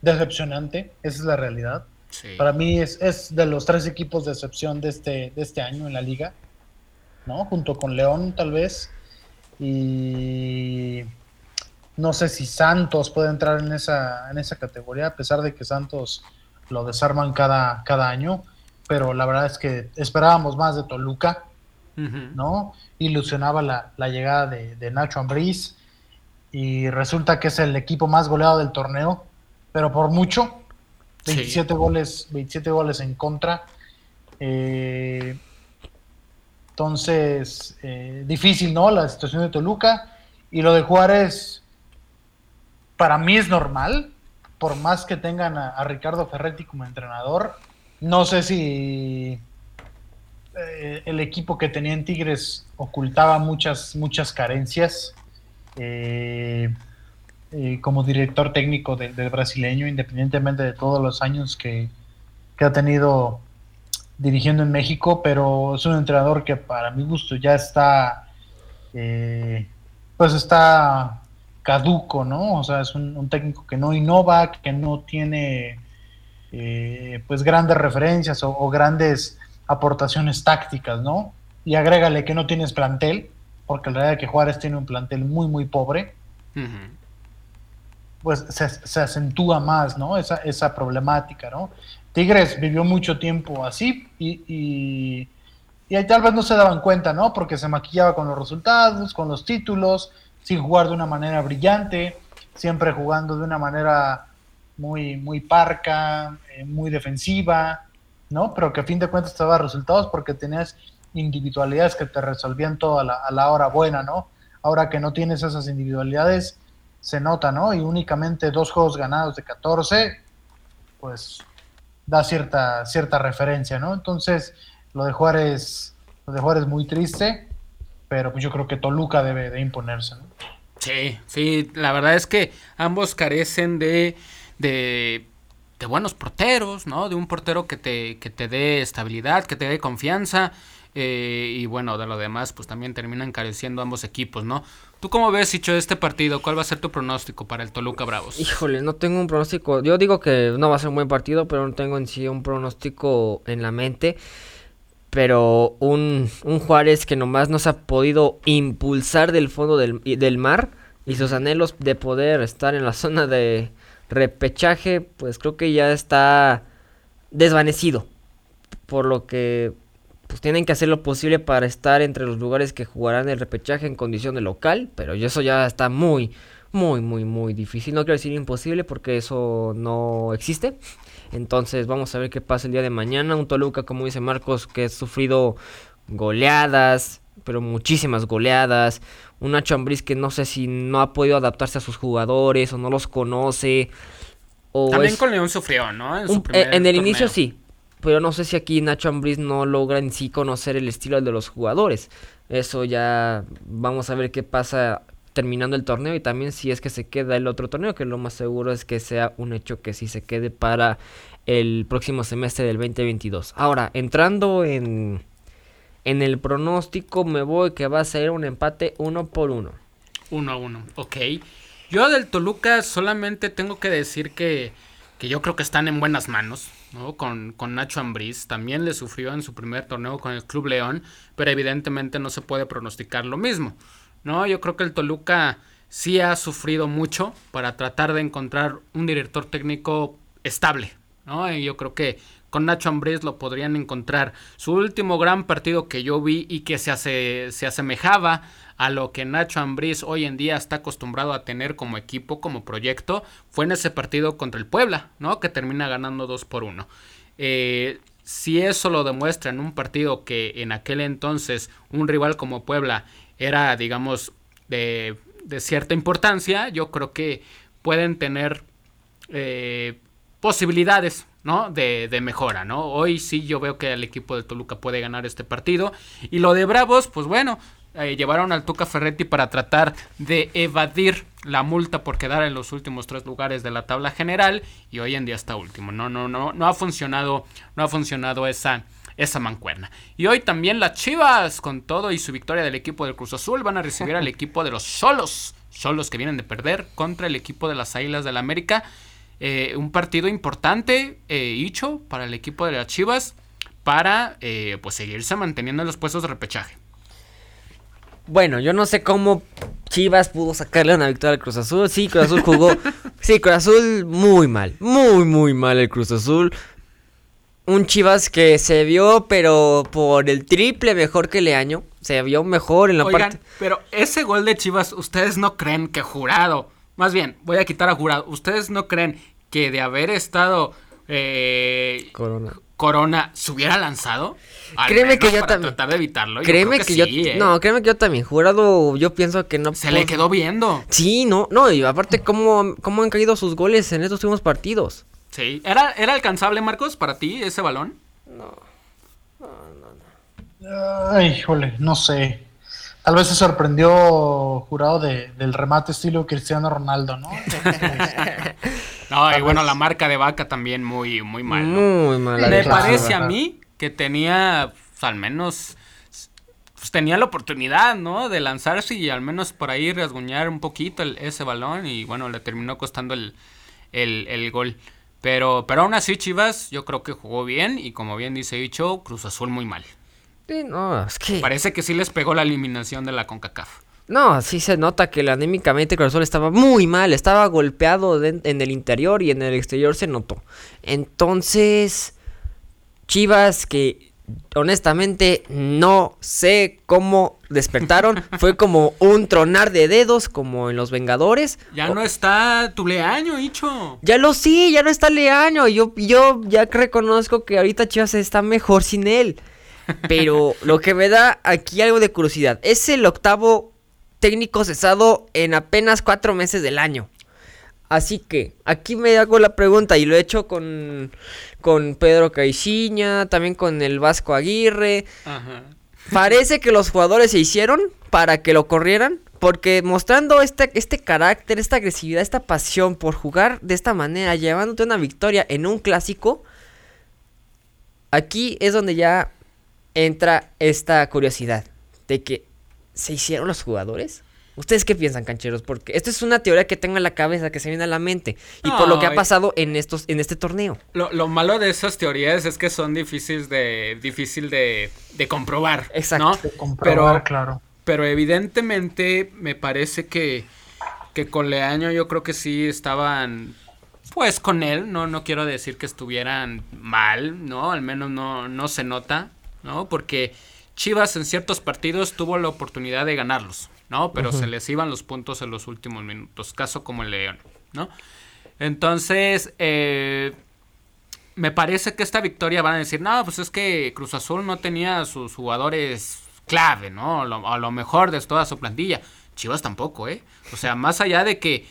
decepcionante, esa es la realidad. Para mí es, es, de los tres equipos de excepción de este, de este año en la liga, ¿no? Junto con León, tal vez. Y no sé si Santos puede entrar en esa, en esa categoría, a pesar de que Santos lo desarman cada, cada año. Pero la verdad es que esperábamos más de Toluca, ¿no? Ilusionaba la, la llegada de, de Nacho Ambriz y resulta que es el equipo más goleado del torneo pero por mucho. 27 goles, 27 goles en contra. Eh, entonces, eh, difícil, ¿no? La situación de Toluca. Y lo de Juárez, para mí es normal, por más que tengan a, Ricardo Ferretti como entrenador. No sé si eh, el equipo que tenía en Tigres ocultaba muchas, muchas carencias. Eh, eh, como director técnico del brasileño, independientemente de todos los años que, ha tenido dirigiendo en México, pero es un entrenador que para mi gusto ya está, pues está caduco, ¿no? O sea, es un, técnico que no innova, que no tiene, eh, pues, grandes referencias o, grandes aportaciones tácticas, ¿no? Y agrégale que no tienes plantel, porque la verdad es que Juárez tiene un plantel muy, muy pobre pues se, acentúa más, ¿no? Esa, esa problemática, ¿no? Tigres vivió mucho tiempo así y, y, y, tal vez no se daban cuenta, ¿no? Porque se maquillaba con los resultados, con los títulos, sin jugar de una manera brillante, siempre jugando de una manera muy, muy parca, eh, muy defensiva, ¿no? Pero que a fin de cuentas te daba resultados porque tenías individualidades que te resolvían todo a la, a la hora buena, ¿no? Ahora que no tienes esas individualidades, se nota, ¿no? Y únicamente dos juegos ganados de 14, pues da cierta, cierta referencia, ¿no? Entonces, lo de Juárez, lo de Juárez muy triste, pero pues yo creo que Toluca debe de imponerse, ¿no? Sí, sí, la verdad es que ambos carecen de, de, de buenos porteros, ¿no? De un portero que te, que te dé estabilidad, que te dé confianza. Eh, y bueno, de lo demás, pues también terminan careciendo ambos equipos, ¿no? ¿Tú cómo ves, Hicho, este partido? ¿Cuál va a ser tu pronóstico para el Toluca Bravos? Híjole, no tengo un pronóstico. Yo digo que no va a ser un buen partido, pero no tengo en sí un pronóstico en la mente. Pero un, un Juárez que nomás nos ha podido impulsar del fondo del, del mar y sus anhelos de poder estar en la zona de repechaje, pues creo que ya está desvanecido. Por lo que pues tienen que hacer lo posible para estar entre los lugares que jugarán el repechaje en condición de local, pero eso ya está muy, muy, muy, muy difícil. No quiero decir imposible porque eso no existe. Entonces vamos a ver qué pasa el día de mañana. Un Toluca, como dice Marcos, que ha sufrido goleadas, pero muchísimas goleadas. Un Nacho Ambriz que no sé si no ha podido adaptarse a sus jugadores o no los conoce. También con León sufrió, ¿no? En, en el inicio sí, pero no sé si aquí Nacho Ambriz no logra en sí conocer el estilo de los jugadores. Eso ya vamos a ver qué pasa terminando el torneo y también si es que se queda el otro torneo, que lo más seguro es que sea un hecho que sí se quede para el próximo semestre del 2022. Ahora, entrando en, en el pronóstico, me voy que va a ser un empate uno por uno. Uno a uno, ok. Yo del Toluca solamente tengo que decir que, que yo creo que están en buenas manos. Con, con Nacho Ambriz. También le sufrió en su primer torneo con el Club León, pero evidentemente no se puede pronosticar lo mismo. ¿No? Yo creo que el Toluca sí ha sufrido mucho para tratar de encontrar un director técnico estable. ¿no? Y yo creo que con Nacho Ambriz lo podrían encontrar. Su último gran partido que yo vi y que se, hace, se asemejaba a lo que Nacho Ambriz hoy en día está acostumbrado a tener como equipo, como proyecto, fue en ese partido contra el Puebla, ¿no? Que termina ganando 2 por 1. Eh, si eso lo demuestra en un partido que en aquel entonces un rival como Puebla era, digamos, de, cierta importancia, yo creo que pueden tener eh, posibilidades ¿no? De, de, mejora, ¿no? Hoy sí yo veo que el equipo de Toluca puede ganar este partido. Y lo de Bravos, pues bueno, eh, llevaron al Tuca Ferretti para tratar de evadir la multa por quedar en los últimos tres lugares de la tabla general y hoy en día está último. No, no, no, no ha funcionado, no ha funcionado esa, esa mancuerna. Y hoy también las Chivas, con todo y su victoria del equipo del Cruz Azul, van a recibir al equipo de los Solos. Solos que vienen de perder contra el equipo de las Águilas del la América. Eh, un partido importante, eh, para el equipo de las Chivas, para eh, pues seguirse manteniendo en los puestos de repechaje. Bueno, yo no sé cómo Chivas pudo sacarle una victoria al Cruz Azul. Sí, Cruz Azul jugó. sí, Cruz Azul muy mal. Muy, muy mal el Cruz Azul. Un Chivas que se vio, pero por el triple mejor que Leaño. Se vio mejor en la parte. Pero ese gol de Chivas, ¿ustedes no creen que jurado? Más bien, voy a quitar a jurado. ¿Ustedes no creen que de haber estado eh, Corona. Corona se hubiera lanzado. Créeme que yo también. Tratar de evitarlo. Créeme que, yo. ¿eh? No, créeme que yo también. Jurado, yo pienso que no. Se le quedó viendo. Sí, no, no. Y aparte, ¿cómo, cómo han caído sus goles en estos últimos partidos? Sí. ¿Era, ¿Era alcanzable, Marcos, para ti ese balón? No. No, no, no. Ay, híjole, no sé. Tal vez se sorprendió jurado de, del remate estilo Cristiano Ronaldo, ¿no? no, y bueno, la marca de vaca también muy, muy mal. Muy mal. Me parece a mí que tenía, pues, al menos, pues tenía la oportunidad, ¿no? De lanzarse y al menos por ahí rasguñar un poquito ese balón y bueno, le terminó costando el, el, el gol. Pero, pero aún así, Chivas, yo creo que jugó bien y como bien dice dicho, Cruz Azul muy mal. Sí, no, es que... Parece que sí les pegó la eliminación de la CONCACAF. No, sí se nota que anímicamente Cruz Azul estaba muy mal, estaba golpeado en el interior y en el exterior se notó. Entonces, Chivas que honestamente no sé cómo despertaron, fue como un tronar de dedos como en Los Vengadores. Ya no está tu Leaño, Hicho. Ya lo sí, ya no está Leaño. Yo, yo ya reconozco que ahorita Chivas está mejor sin él. Pero lo que me da aquí algo de curiosidad, es el octavo técnico cesado en apenas cuatro meses del año. Así que aquí me hago la pregunta y lo he hecho con, con Pedro Caixinha, también con el Vasco Aguirre. Parece que los jugadores se hicieron para que lo corrieran, porque mostrando este, este carácter, esta agresividad, esta pasión por jugar de esta manera, llevándote una victoria en un clásico, aquí es donde ya entra esta curiosidad de que se hicieron los jugadores. ¿Ustedes qué piensan, cancheros? Porque esto es una teoría que tengo en la cabeza, que se viene a la mente. Y por lo que ha pasado en estos, en este torneo. Lo, malo de esas teorías es que son difíciles de, difícil de, de comprobar. Exacto. pero, claro. Pero evidentemente me parece que, que con Leaño yo creo que sí estaban pues con él. No, no quiero decir que estuvieran mal, ¿no? Al menos no, no se nota. ¿no? Porque Chivas en ciertos partidos tuvo la oportunidad de ganarlos, ¿no? Pero se les iban los puntos en los últimos minutos, caso como el León, ¿no? Entonces, eh, me parece que esta victoria van a decir, no, pues es que Cruz Azul no tenía sus jugadores clave, ¿no? A lo mejor de toda su plantilla. Chivas tampoco, ¿eh? O sea, más allá de que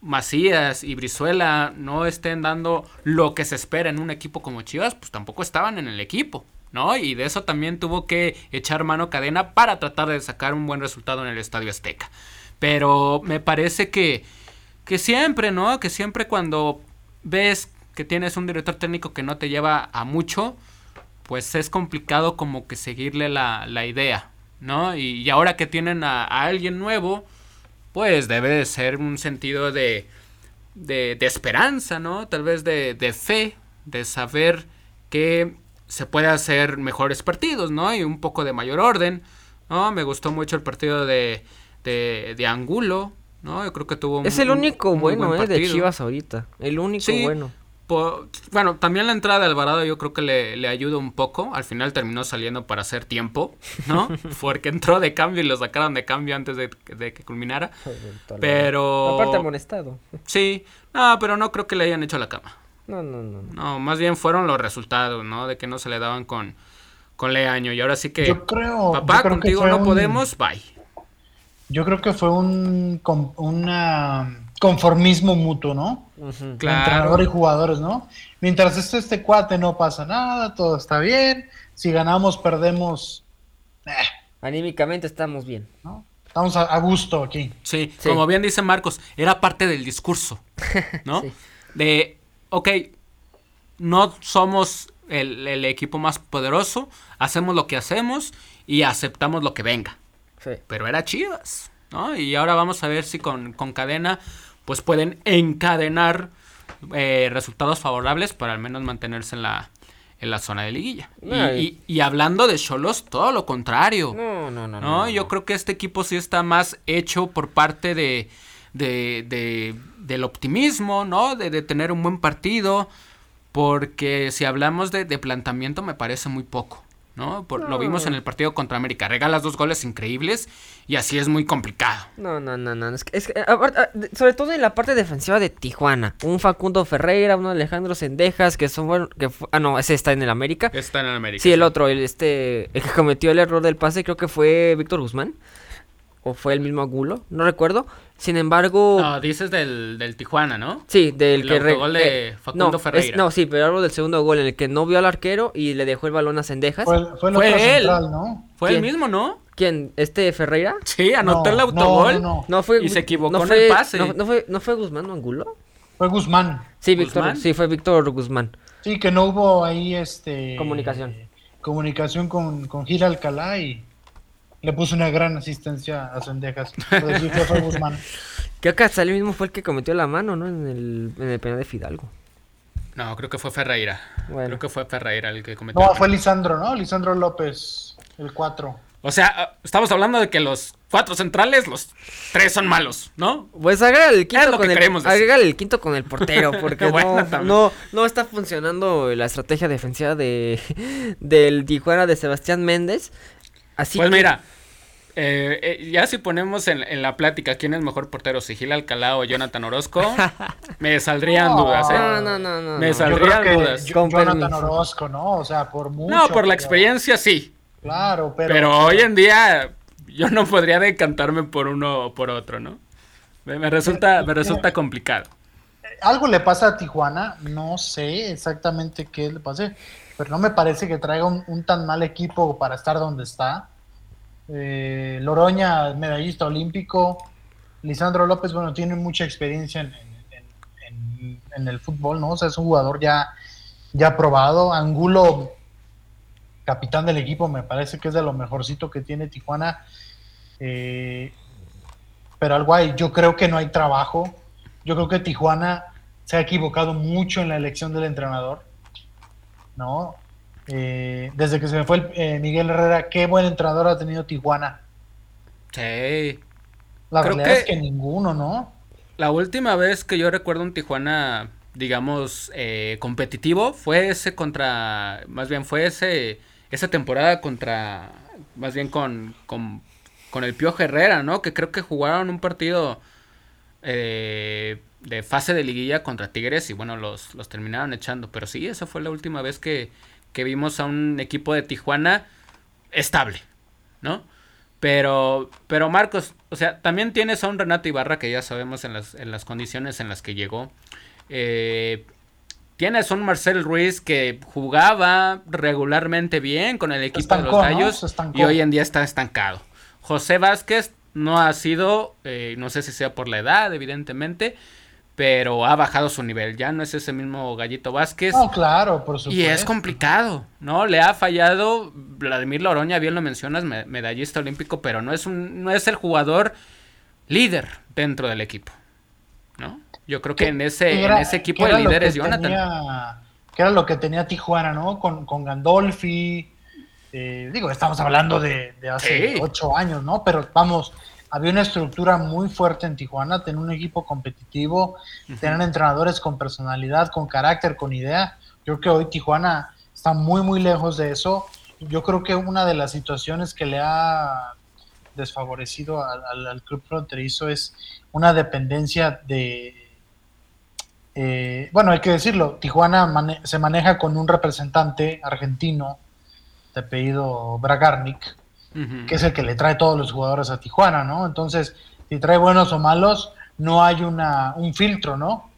Macías y Brizuela no estén dando lo que se espera en un equipo como Chivas, pues tampoco estaban en el equipo, ¿no? Y de eso también tuvo que echar mano cadena para tratar de sacar un buen resultado en el Estadio Azteca. Pero me parece que, que siempre, ¿no? Que siempre cuando ves que tienes un director técnico que no te lleva a mucho, pues es complicado como que seguirle la, la idea, ¿no? Y, ahora que tienen a, alguien nuevo, pues debe de ser un sentido de, de, de esperanza, ¿no? Tal vez de, de fe, de saber que se puede hacer mejores partidos, ¿no? Y un poco de mayor orden, ¿no? Me gustó mucho el partido de, de, Angulo, ¿no? Yo creo que tuvo un, Es el único bueno, ¿eh? De Chivas ahorita. El único bueno. bueno, también la entrada de Alvarado yo creo que le, le, ayuda un poco. Al final terminó saliendo para hacer tiempo, ¿no? Porque entró de cambio y lo sacaron de cambio antes de, de que culminara. Pero... Aparte amonestado. Sí. No, pero no creo que le hayan hecho la cama. No, no, no. No, más bien fueron los resultados, ¿no? De que no se le daban con, con Leaño. Y ahora sí que. Yo creo. Papá, contigo no podemos, bye. Yo creo que fue un, una conformismo mutuo, ¿no? Claro. Entrenador y jugadores, ¿no? Mientras esté este cuate no pasa nada, todo está bien. Si ganamos, perdemos. Eh. Anímicamente estamos bien. ¿no? Estamos a, gusto aquí. Sí, como bien dice Marcos, era parte del discurso, ¿no? De, ok, no somos el, equipo más poderoso, hacemos lo que hacemos y aceptamos lo que venga. Pero era Chivas, ¿no? Y ahora vamos a ver si con, con cadena pues pueden encadenar eh, resultados favorables para al menos mantenerse en la, en la zona de liguilla. y, y, hablando de Cholos, todo lo contrario. No, no, no, no, Yo creo que este equipo sí está más hecho por parte de, de, de del optimismo, ¿no? De, de, tener un buen partido. Porque si hablamos de, de planteamiento me parece muy poco. ¿no? Lo vimos en el partido contra América. Regalas dos goles increíbles y así es muy complicado. No, no, no, no. Es que, sobre todo en la parte defensiva de Tijuana. Un Facundo Ferreira, un Alejandro Sendejas, que son buenos. Que ah, no, ese está en el América. Está en el América. Sí, el otro, el, este, el que cometió el error del pase, creo que fue Víctor Guzmán. O fue el mismo Agulo, no recuerdo. Sin embargo. No, dices del, del Tijuana, ¿no? Sí, del que. El gol de eh, Facundo no, Ferreira. no, sí, pero hablo del segundo gol en el que no vio al arquero y le dejó el balón a Cendejas. Fue, fue, él. ¿no? Fue el mismo, ¿no? ¿Quién? ¿Este Ferreira? Sí, anotó el autogol. No, fue, y se equivocó en el pase. No, fue, ¿No fue Guzmán o Angulo? Fue Guzmán. Sí, Víctor, sí, fue Víctor Guzmán. Sí, que no hubo ahí este. Comunicación. Comunicación con, con Gil Alcalá y le puso una gran asistencia a Sendejas. que fue Guzmán. Que acá el mismo fue el que cometió la mano, ¿no? En el, en el penal de Fidalgo. No, creo que fue Ferreira. Creo que fue Ferreira el que cometió. No, fue Lisandro, ¿no? Lisandro López, el 4. O sea, estamos hablando de que los cuatro centrales, los tres son malos, ¿no? Pues agrega el quinto, con el, el quinto con el portero, porque no, no, está funcionando la estrategia defensiva de del Tijuana de Sebastián Méndez. Así pues mira, eh, eh, ya si ponemos en, la plática quién es mejor portero, Sigil Alcalá o Jonathan Orozco, me saldrían dudas, ¿eh? No, no, no, no. Me saldrían dudas. Jonathan Orozco, ¿no? O sea, por mucho. No, por la experiencia sí. Claro, pero. Pero hoy en día yo no podría decantarme por uno o por otro, ¿no? Me, resulta, me resulta complicado. Algo le pasa a Tijuana, no sé exactamente qué le pase, pero no me parece que traiga un tan mal equipo para estar donde está eh, Loroña, medallista olímpico. Lisandro López, bueno, tiene mucha experiencia en, el fútbol, ¿no? O sea, es un jugador ya, ya probado. Angulo, capitán del equipo, me parece que es de lo mejorcito que tiene Tijuana. Eh, pero algo hay, yo creo que no hay trabajo. Yo creo que Tijuana se ha equivocado mucho en la elección del entrenador. ¿No? Eh, desde que se me fue eh, Miguel Herrera, qué buen entrenador ha tenido Tijuana. Sí. La Creo que es que ninguno, ¿no? La última vez que yo recuerdo un Tijuana, digamos, eh, competitivo, fue ese contra, más bien fue ese, esa temporada contra, más bien con, con, con el Pío Herrera, ¿no? Que creo que jugaron un partido de fase de liguilla contra Tigres y bueno, los, los terminaron echando. Pero sí, esa fue la última vez que, que vimos a un equipo de Tijuana estable, ¿no? Pero, pero Marcos, o sea, también tienes a un Renato Ibarra que ya sabemos en las, en las condiciones en las que llegó. Eh, tienes a un Marcel Ruiz que jugaba regularmente bien con el equipo de los Gallos y hoy en día está estancado. José Vázquez no ha sido, eh, no sé si sea por la edad, evidentemente, pero ha bajado su nivel. Ya no es ese mismo Gallito Vázquez. No, claro, por supuesto. Y es complicado, ¿no? Le ha fallado Vladimir Loroña, bien lo mencionas, medallista olímpico, pero no es un no es el jugador líder dentro del equipo, ¿no? Yo creo que en ese en ese equipo de líderes Jonathan. que era lo que tenía Tijuana, ¿no? Con, con Gandolfi. Eh, digo, estamos hablando de, hace ocho años, ¿no? Pero vamos, había una estructura muy fuerte en Tijuana, tener un equipo competitivo, tener entrenadores con personalidad, con carácter, con idea. Yo creo que hoy Tijuana está muy, muy lejos de eso. Yo creo que una de las situaciones que le ha desfavorecido al, club fronterizo es una dependencia de... Eh, bueno, hay que decirlo, Tijuana se maneja con un representante argentino de apellido Bragarnik, que es el que le trae todos los jugadores a Tijuana, ¿no? Entonces, si trae buenos o malos, no hay una, un filtro, ¿no?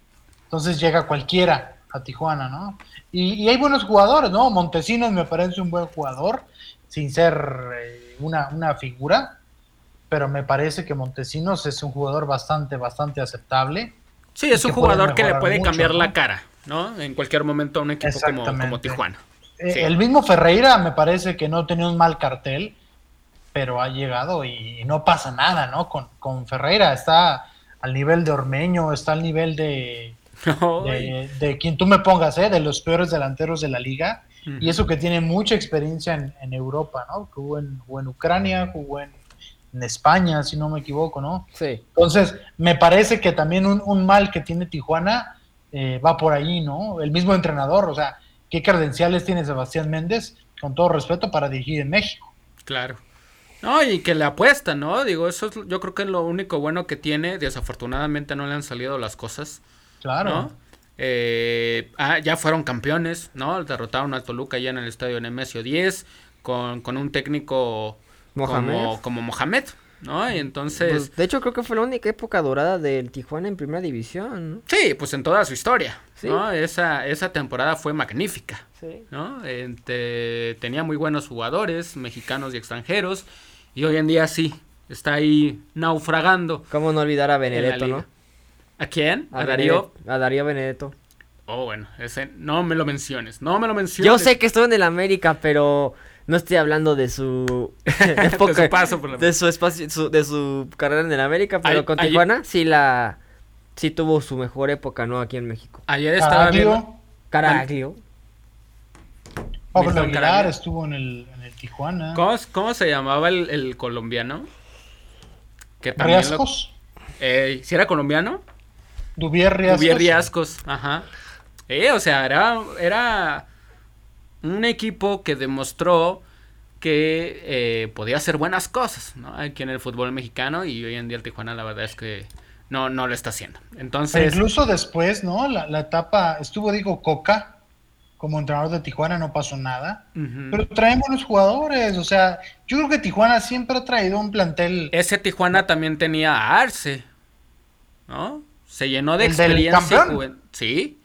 Entonces llega cualquiera a Tijuana, ¿no? Y, hay buenos jugadores, ¿no? Montesinos me parece un buen jugador, sin ser eh, una, una figura, pero me parece que Montesinos es un jugador bastante, bastante aceptable. Sí, es un jugador que le puede cambiar la cara, ¿no? En cualquier momento a un equipo como, como, Tijuana. Eh, el mismo Ferreira me parece que no tenía un mal cartel, pero ha llegado y no pasa nada, ¿no? Con, con Ferreira está al nivel de Ormeño, está al nivel de, de, quien tú me pongas, ¿eh? de los peores delanteros de la liga. Y eso que tiene mucha experiencia en, Europa, ¿no? Jugó en, jugó en Ucrania, jugó en, España, si no me equivoco, ¿no? Sí. Entonces, me parece que también un, mal que tiene Tijuana eh, va por ahí, ¿no? El mismo entrenador, o sea, ¿qué credenciales tiene Sebastián Méndez, con todo respeto, para dirigir en México? Claro. No, y que le apuesta, ¿no? Digo, eso es, yo creo que es lo único bueno que tiene. Desafortunadamente no le han salido las cosas. Claro. Eh, ah, ya fueron campeones, ¿no? Derrotaron al Toluca ya en el estadio Nemesio 10 con, con un técnico Como, como Mohamed, ¿no? Y entonces... Pues, de hecho, creo que fue la única época dorada del Tijuana en primera división, Sí, pues en toda su historia, ¿no? Esa, esa temporada fue magnífica, ¿no? tenía muy buenos jugadores, mexicanos y extranjeros, y hoy en día sí, está ahí naufragando. ¿Cómo no olvidar a Benedetto, no? ¿A quién? A, Darío. A Darío Benedetto. Oh, bueno, ese no me lo menciones, no me lo menciones. Yo sé que estuvo en el América, pero no estoy hablando de su época, de su paso por la... de su espacio, de su carrera en el América, pero con Tijuana sí la sí tuvo su mejor época, ¿no? Aquí en México. Ayer estaba viendo Caraglio. Pablo Aguilar estuvo en el Tijuana. ¿Cómo, se llamaba el, colombiano? Que Riascos. Eh, ¿Si era colombiano? Dubier Riascos. Riascos, ajá. Eh, o sea, era, era un equipo que demostró que eh, podía hacer buenas cosas, ¿no? Aquí en el fútbol mexicano y hoy en día el Tijuana la verdad es que no, no lo está haciendo. Entonces... incluso después, ¿no? La, la etapa, estuvo, digo, Coca como entrenador de Tijuana, no pasó nada. Pero traemos los jugadores, o sea, yo creo que Tijuana siempre ha traído un plantel... Ese Tijuana también tenía a Arce, ¿no? Se llenó de experiencia. Sí,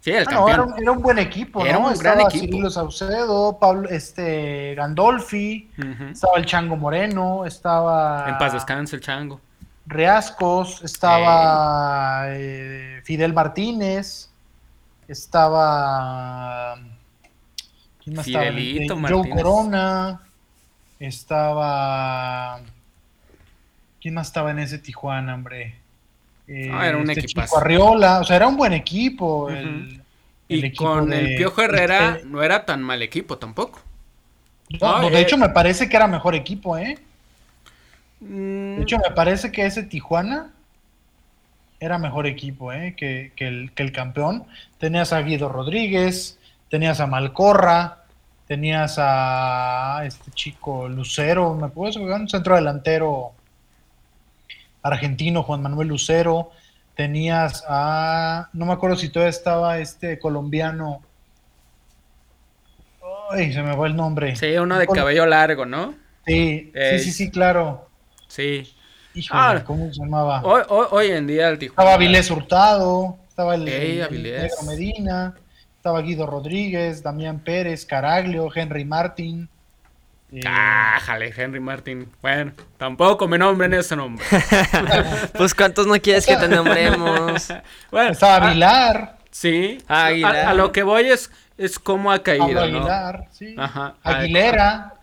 sí, el ah, campeón. era, un, buen equipo, era Un gran equipo. Cirilo Saucedo, Pablo, este, Gandolfi, estaba el Chango Moreno, estaba... En paz descanse el Chango. Reascos, estaba eh, Fidel Martínez, estaba... ¿Quién más estaba? Joe Corona, estaba... ¿Quién más estaba en ese Tijuana, hombre? ah, era un este equipo. Arriola, o sea, era un buen equipo. y con el Piojo Herrera no era tan mal equipo tampoco. No, de eh, hecho me parece que era mejor equipo, ¿eh? De hecho me parece que ese Tijuana era mejor equipo, ¿eh? Que, el, que el campeón. Tenías a Guido Rodríguez, tenías a Malcorra, tenías a este chico Lucero, me puedo un centro delantero argentino, Juan Manuel Lucero, tenías a, no me acuerdo si todavía estaba este colombiano, ay, se me fue el nombre. Sí, uno de cabello largo, ¿no? Sí, sí, sí, sí, claro. Sí. Híjole, ah, ¿cómo se llamaba? Hoy, en día el Estaba Avilés Hurtado, estaba el, Medina, estaba Guido Rodríguez, Damián Pérez, Caraglio, Henry Martín. Cájale, Henry Martin. Bueno, tampoco me nombren ese nombre. pues cuántos no quieres que te nombremos. bueno, estaba ah, Aguilar. Sí, A, lo que voy es, es cómo ha caído. Aguilar, sí. Ajá. Aguilera.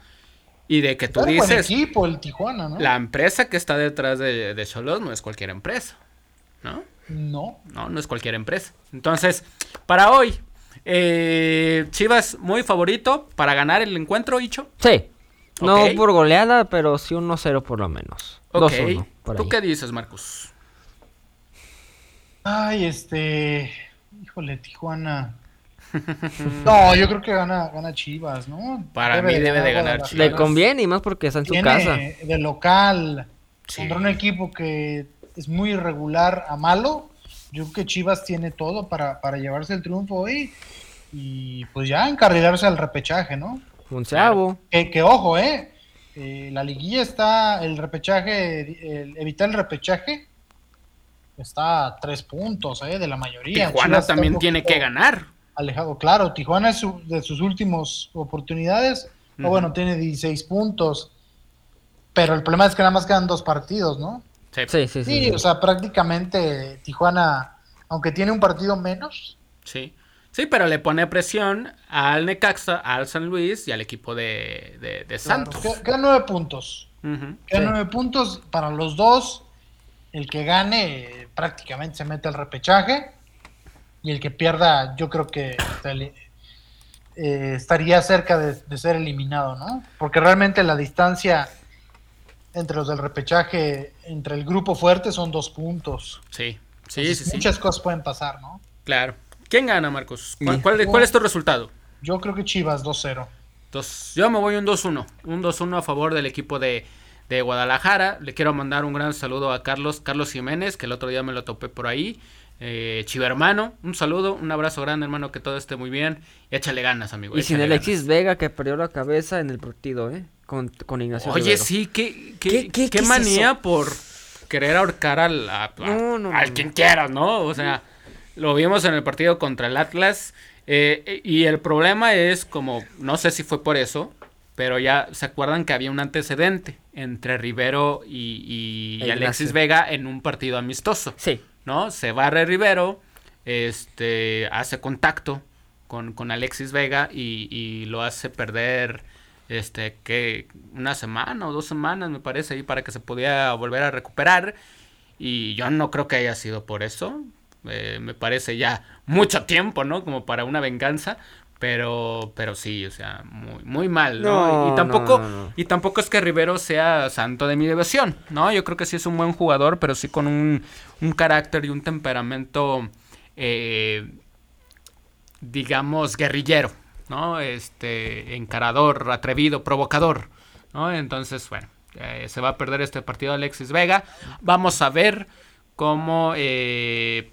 Y de que tú dices. Buen equipo, el Tijuana, ¿no? La empresa que está detrás de, de Cholos no es cualquier empresa, ¿no? No. No, no es cualquier empresa. Entonces, para hoy, eh, Chivas muy favorito para ganar el encuentro, Icho. Sí. No por goleada, pero sí 1-0 por lo menos. Ok. ¿Tú qué dices, Marcus? Ay, este. Híjole, Tijuana. no, yo creo que gana, gana Chivas, ¿no? Para mí debe de ganar Chivas. Le conviene y más porque está en su casa. De local, contra un equipo que es muy irregular a malo. Yo creo que Chivas tiene todo para, para llevarse el triunfo hoy y pues ya encarrilarse al repechaje, ¿no? Un Que, ojo, ¿eh? ¿eh? La liguilla está, el repechaje, evitar el repechaje, está a tres puntos ¿eh? de la mayoría. Tijuana también tiene que ganar. Alejado, claro, Tijuana es de sus últimas oportunidades, o bueno, tiene 16 puntos, pero el problema es que nada más quedan dos partidos, ¿no? Sí, sí, sí. sí, o sea, prácticamente Tijuana, aunque tiene un partido menos. Sí. Sí, pero le pone presión al Necaxa, al San Luis y al equipo de, de, Santos. quedan nueve puntos. quedan nueve puntos para los dos. El que gane prácticamente se mete al repechaje. Y el que pierda, yo creo que eh, estaría cerca de, ser eliminado, ¿no? Porque realmente la distancia entre los del repechaje, entre el grupo fuerte, son dos puntos. Sí, sí, sí. Muchas cosas pueden pasar, ¿no? Claro. ¿Quién gana, Marcos? ¿Cuál, es tu resultado? Yo creo que Chivas 2-0. Yo me voy un 2-1. Un 2-1 a favor del equipo de, Guadalajara. Le quiero mandar un gran saludo a Carlos, Carlos Jiménez, que el otro día me lo topé por ahí. Eh, Chiva hermano, un saludo, un abrazo grande hermano, que todo esté muy bien. Y échale ganas, amigo. Y sin Alexis Vega que perdió la cabeza en el partido, ¿eh? Con, con Ignacio. Oye, sí, qué, qué, qué, manía por querer ahorcar al, al quien quiera, ¿no? O sea... Lo vimos en el partido contra el Atlas. Eh, y el problema es como, no sé si fue por eso, pero ya se acuerdan que había un antecedente entre Rivero y, Alexis Vega en un partido amistoso. Sí. ¿No? Se barre Rivero, este, hace contacto con, con Alexis Vega y, y, lo hace perder, este, que una semana o dos semanas me parece ahí para que se pudiera volver a recuperar. Y yo no creo que haya sido por eso. Eh, me parece ya mucho tiempo, ¿no? Como para una venganza. Pero, pero sí, o sea, muy, muy mal, ¿no? y tampoco, y tampoco es que Rivero sea santo de mi devoción, ¿no? Yo creo que sí es un buen jugador, pero sí con un, un carácter y un temperamento, eh, digamos, guerrillero, ¿no? Este, encarador, atrevido, provocador, ¿no? Entonces, bueno, eh, se va a perder este partido Alexis Vega. Vamos a ver cómo eh,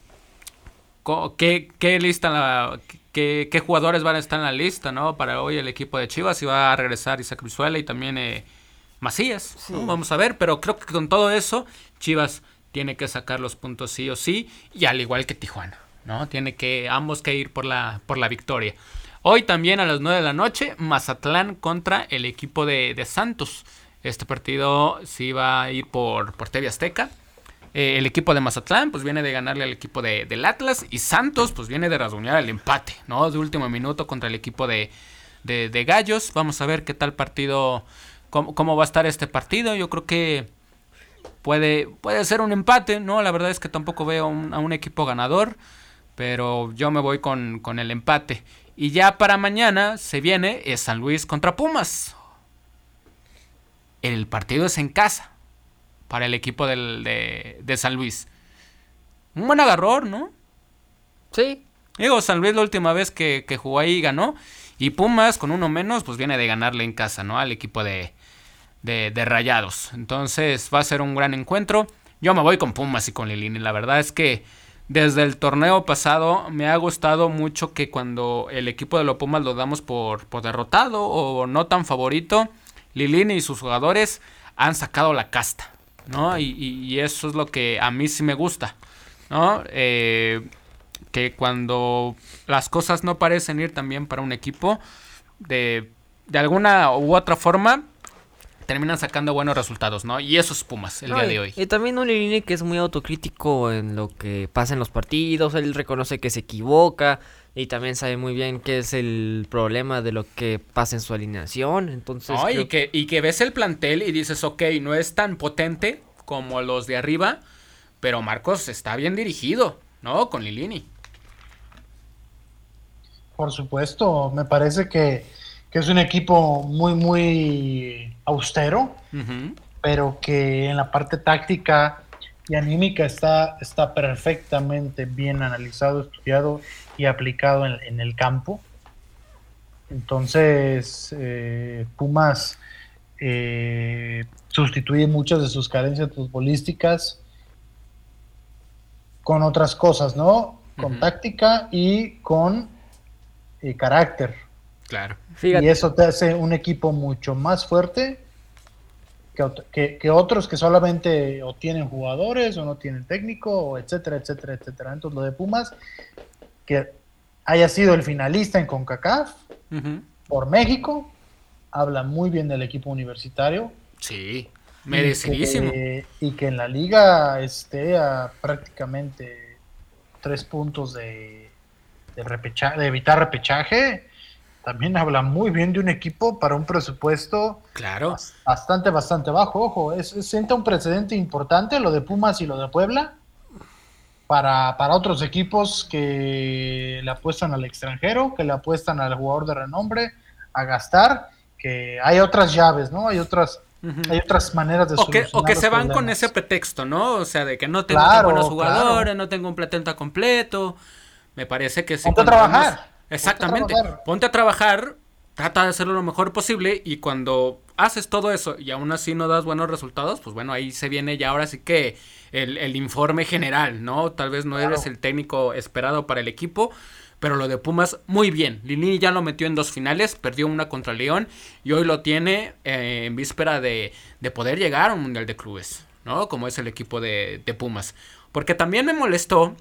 ¿Qué, lista, la, qué, jugadores van a estar en la lista, ¿no? Para hoy el equipo de Chivas, si va a regresar Isaac Brizuela y también eh, Macías, Vamos a ver, pero creo que con todo eso, Chivas tiene que sacar los puntos sí o sí, y al igual que Tijuana, ¿no? Tiene que, ambos que ir por la, por la victoria. Hoy también a las 9 de la noche, Mazatlán contra el equipo de, de Santos. Este partido sí va a ir por, por TV Azteca. Eh, el equipo de Mazatlán, pues viene de ganarle al equipo de, del Atlas. Y Santos, pues viene de rasguñar el empate, ¿no? De último minuto contra el equipo de, de, Gallos. Vamos a ver qué tal partido, cómo, va a estar este partido. Yo creo que puede, puede ser un empate, ¿no? La verdad es que tampoco veo a un equipo ganador. Pero yo me voy con, con el empate. Y ya para mañana se viene es San Luis contra Pumas. El partido es en casa para el equipo del, de, San Luis. Un buen agarrón, ¿no? Sí. Digo, San Luis la última vez que, jugó ahí ganó. Y Pumas, con uno menos, pues viene de ganarle en casa, ¿no? Al equipo de, de, de Rayados. Entonces va a ser un gran encuentro. Yo me voy con Pumas y con Lilini. La verdad es que desde el torneo pasado me ha gustado mucho que cuando el equipo de los Pumas lo damos por, por derrotado o no tan favorito, Lilini y sus jugadores han sacado la casta. ¿No? Y, eso es lo que a mí sí me gusta, ¿no? Eh, que cuando las cosas no parecen ir tan bien para un equipo, de, de alguna u otra forma, terminan sacando buenos resultados, ¿no? Y eso es Pumas el día de hoy. Y también un Lilini que es muy autocrítico en lo que pasa en los partidos, él reconoce que se equivoca y también sabe muy bien qué es el problema de lo que pasa en su alineación, entonces... y, que, y que ves el plantel y dices, ok, no es tan potente como los de arriba, pero Marcos está bien dirigido, ¿no? Con Lilini. Por supuesto, me parece que que es un equipo muy, muy austero, pero que en la parte táctica y anímica está, está perfectamente bien analizado, estudiado y aplicado en, el campo. Entonces, eh, Pumas eh, sustituye muchas de sus carencias futbolísticas con otras cosas, ¿no? Con táctica y con eh, carácter. Claro. Y eso te hace un equipo mucho más fuerte que, que, otros que solamente o tienen jugadores o no tienen técnico, etcétera, etcétera, etcétera. Entonces lo de Pumas, que haya sido el finalista en CONCACAF por México, habla muy bien del equipo universitario. Sí, merecidísimo. Y que, en la liga esté a prácticamente tres puntos de, de evitar repechaje también habla muy bien de un equipo para un presupuesto claro. bastante, bastante bajo. Ojo, es, sienta un precedente importante lo de Pumas y lo de Puebla para, para otros equipos que le apuestan al extranjero, que le apuestan al jugador de renombre, a gastar, que hay otras llaves, ¿no? Hay otras Hay otras maneras de o que, o que se van con ese pretexto, ¿no? O sea, de que no tengo buenos jugadores, no tengo un platenta completo. Me parece que sí. trabajar. Exactamente. Ponte a, trabajar, trata de hacerlo lo mejor posible y cuando haces todo eso y aún así no das buenos resultados, pues bueno, ahí se viene ya ahora sí que el, informe general, ¿no? Tal vez no eres el técnico esperado para el equipo, pero lo de Pumas, muy bien. Lini ya lo metió en dos finales, perdió una contra León y hoy lo tiene eh, en víspera de, de, poder llegar a un Mundial de Clubes, ¿no? Como es el equipo de, de Pumas. Porque también me molestó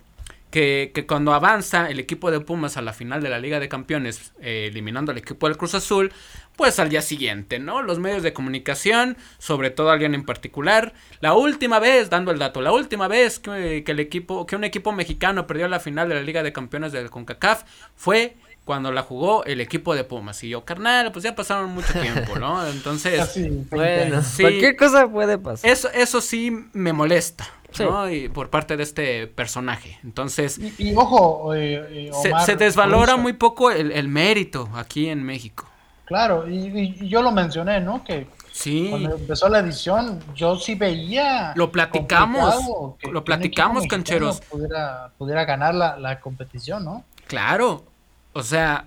que, cuando avanza el equipo de Pumas a la final de la Liga de Campeones, eh, eliminando al equipo del Cruz Azul, pues al día siguiente, ¿no? Los medios de comunicación, sobre todo alguien en particular, la última vez, dando el dato, la última vez que, el equipo, que un equipo mexicano perdió la final de la Liga de Campeones del CONCACAF fue cuando la jugó el equipo de Pumas. Y yo, carnal, pues ya pasaron mucho tiempo, ¿no? Entonces, bueno, cualquier cosa puede pasar. Eso, eso sí me molesta. ¿No? Y por parte de este personaje. Entonces, y, ojo, eh, eh, se, desvalora muy poco el, mérito aquí en México. Claro, y, yo lo mencioné, ¿no? Que sí. cuando empezó la edición, yo sí veía. Lo platicamos, lo platicamos, cancheros. Pudiera, pudiera ganar la, la competición, ¿no? Claro, o sea,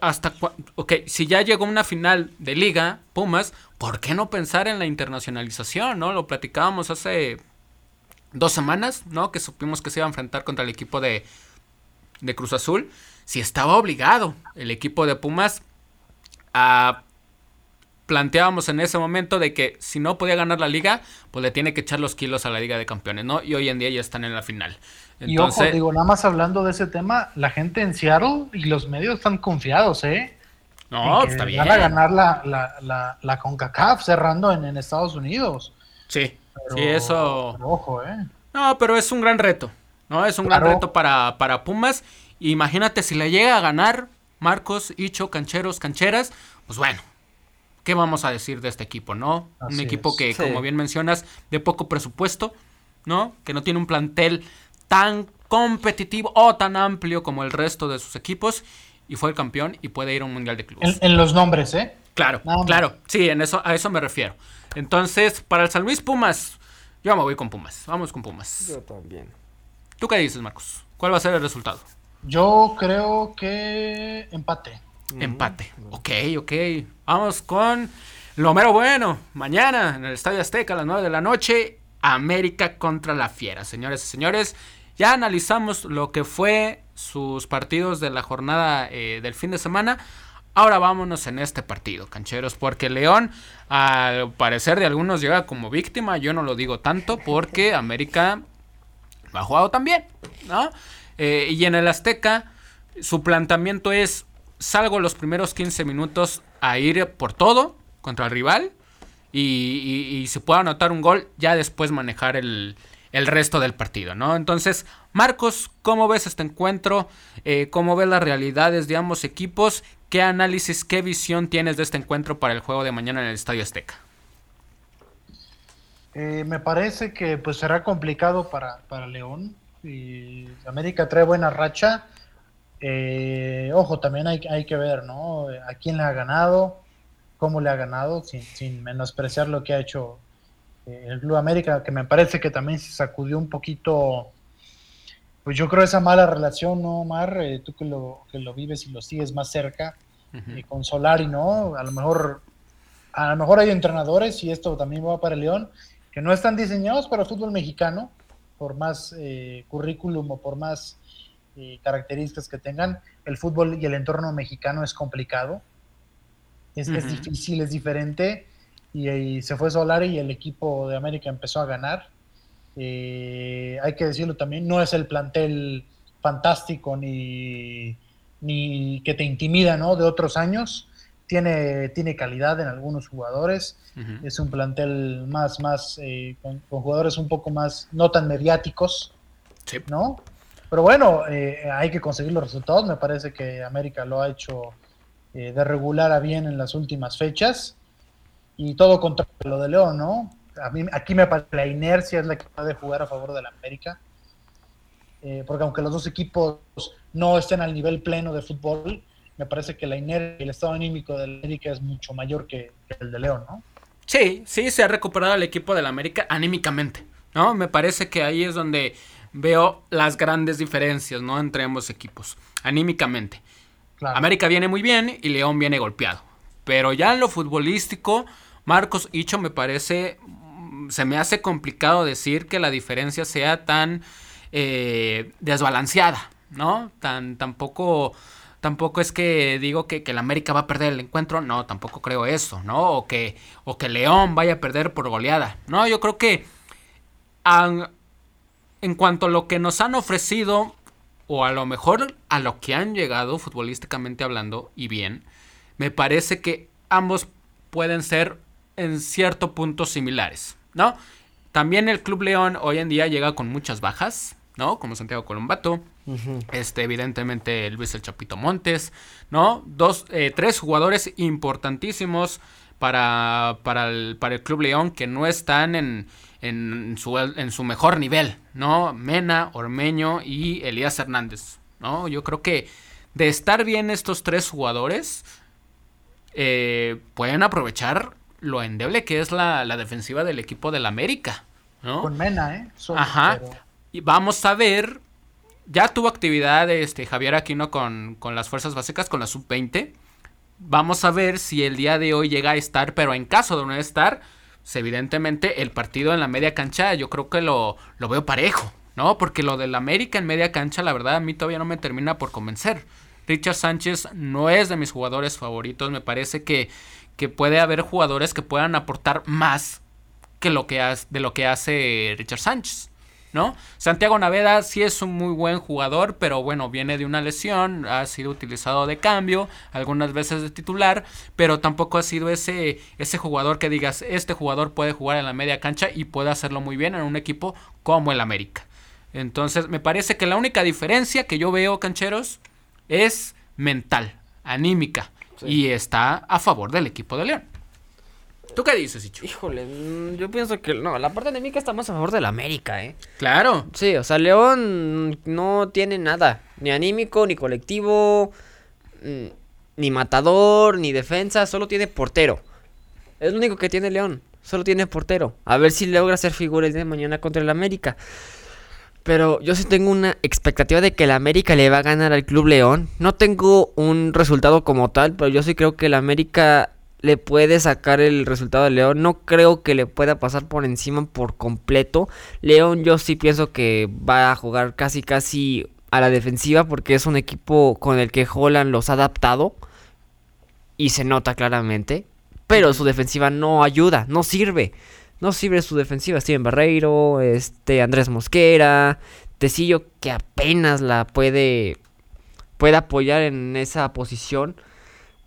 hasta ok, si ya llegó una final de liga, Pumas, ¿por qué no pensar en la internacionalización, no? Lo platicábamos hace dos semanas, ¿no? Que supimos que se iba a enfrentar contra el equipo de, de Cruz Azul. Si estaba obligado el equipo de Pumas a planteábamos en ese momento de que si no podía ganar la liga, pues le tiene que echar los kilos a la Liga de Campeones, ¿no? Y hoy en día ya están en la final. Entonces, y ojo, digo, nada más hablando de ese tema, la gente en Seattle y los medios están confiados, ¿eh? No, está bien. Van a ganar la, la, la, la CONCACAF cerrando en, en Estados Unidos. Sí sí, eso. ojo, ¿eh? No, pero es un gran reto. ¿no? Es un gran reto para, para Pumas. Imagínate si le llega a ganar Marcos, Icho, Cancheros, Cancheras. Pues bueno, ¿qué vamos a decir de este equipo, no? un equipo que, como bien mencionas, de poco presupuesto, ¿no? Que no tiene un plantel tan competitivo o tan amplio como el resto de sus equipos. Y fue el campeón y puede ir a un mundial de clubes. En, los nombres, ¿eh? Claro, claro. Sí, en eso, a eso me refiero. Entonces, para el San Luis Pumas, yo me voy con Pumas. Vamos con Pumas. Yo también. ¿Tú qué dices, Marcos? ¿Cuál va a ser el resultado? Yo creo que empate. Empate. Ok, ok. Vamos con lo mero bueno. Mañana en el Estadio Azteca a las 9 de la noche. América contra la Fiera. Señores y señores, ya analizamos lo que fue sus partidos de la jornada eh, del fin de semana. Ahora vámonos en este partido, cancheros, porque León, al parecer de algunos, llega como víctima. Yo no lo digo tanto porque América ha jugado también, ¿no? Eh, y en el Azteca, su planteamiento es: salgo los primeros 15 minutos a ir por todo contra el rival y, y, se pueda anotar un gol, ya después manejar el, el resto del partido, ¿no? Entonces, Marcos, ¿cómo ves este encuentro? Eh, ¿Cómo ves las realidades de ambos equipos? ¿Qué análisis, qué visión tienes de este encuentro para el juego de mañana en el Estadio Azteca? Eh, me parece que pues será complicado para, León. Y América trae buena racha. Eh, ojo, también hay, hay, que ver, ¿no? A quién le ha ganado, cómo le ha ganado, sin, sin menospreciar lo que ha hecho eh, el Club América, que me parece que también se sacudió un poquito pues yo creo esa mala relación, ¿no, Omar? Eh, tú que lo, que lo vives y lo sigues más cerca, eh, con Solari, ¿no? A lo mejor a lo mejor hay entrenadores, y esto también va para León, que no están diseñados para el fútbol mexicano, por más eh, currículum o por más características que tengan, el fútbol y el entorno mexicano es complicado, es, es difícil, es diferente, y, se fue Solari y el equipo de América empezó a ganar. Eh, hay que decirlo también, no es el plantel fantástico ni, ni que te intimida ¿no? de otros años. Tiene, tiene calidad en algunos jugadores. Es un plantel más, más eh, con, jugadores un poco más, no tan mediáticos. ¿no? Pero bueno, eh, hay que conseguir los resultados. Me parece que América lo ha hecho de regular a bien en las últimas fechas y todo contra lo de León, ¿no? A mí, aquí me parece la inercia es la que puede jugar a favor de la América, eh, porque aunque los dos equipos no estén al nivel pleno de fútbol, me parece que la inercia y el estado anímico de la América es mucho mayor que, el de León, ¿no? Sí, sí, se ha recuperado el equipo de la América anímicamente, ¿no? Me parece que ahí es donde veo las grandes diferencias, ¿no? Entre ambos equipos, anímicamente. América viene muy bien y León viene golpeado. Pero ya en lo futbolístico, Marcos Hicho me parece, se me hace complicado decir que la diferencia sea tan eh, desbalanceada, ¿no? Tan, tampoco, tampoco es que digo que, que el América va a perder el encuentro, no, tampoco creo eso, ¿no? O que, o que León vaya a perder por goleada, no, yo creo que en cuanto a lo que nos han ofrecido, o a lo mejor a lo que han llegado futbolísticamente hablando, y bien, me parece que ambos pueden ser en cierto punto similares, ¿no? También el Club León hoy en día llega con muchas bajas, ¿no? Como Santiago Colombato, este, evidentemente Luis el Chapito Montes, ¿no? Dos, eh, tres jugadores importantísimos para, para, el, para el Club León que no están en, en, su, en su mejor nivel, ¿no? Mena, Ormeño y Elías Hernández, ¿no? Yo creo que de estar bien estos tres jugadores, eh, pueden aprovechar lo endeble que es la, defensiva del equipo del América. ¿no? Con Mena, ¿eh? Ajá. Y vamos a ver. Ya tuvo actividad este, Javier Aquino con, con las fuerzas básicas, con la sub-20. Vamos a ver si el día de hoy llega a estar, pero en caso de no estar, pues, evidentemente el partido en la media cancha yo creo que lo, lo veo parejo, ¿no? Porque lo del América en media cancha, la verdad, a mí todavía no me termina por convencer. Richard Sánchez no es de mis jugadores favoritos. Me parece que, que puede haber jugadores que puedan aportar más que lo que hace, de lo que hace Richard Sánchez. ¿No? Santiago Naveda sí es un muy buen jugador, pero bueno, viene de una lesión, ha sido utilizado de cambio, algunas veces de titular, pero tampoco ha sido ese, ese jugador que digas, este jugador puede jugar en la media cancha y puede hacerlo muy bien en un equipo como el América. Entonces, me parece que la única diferencia que yo veo, cancheros, es mental, anímica. Y está a favor del equipo de León. ¿Tú qué dices, Ichu? Híjole, mm, yo pienso que no, la parte anímica está más a favor del América, ¿eh? Claro. Sí, o sea, León no tiene nada, ni anímico, ni colectivo, mm, ni matador, ni defensa, solo tiene portero. Es lo único que tiene León, solo tiene portero. A ver si logra hacer figuras de mañana contra el América. Pero yo sí tengo una expectativa de que el América le va a ganar al Club León. No tengo un resultado como tal, pero yo sí creo que el América le puede sacar el resultado al León. No creo que le pueda pasar por encima por completo. León yo sí pienso que va a jugar casi casi a la defensiva porque es un equipo con el que Holland los ha adaptado y se nota claramente. Pero su defensiva no ayuda, no sirve no sirve su defensiva. Steven Barreiro, este Andrés Mosquera, Tecillo que apenas la puede, puede apoyar en esa posición.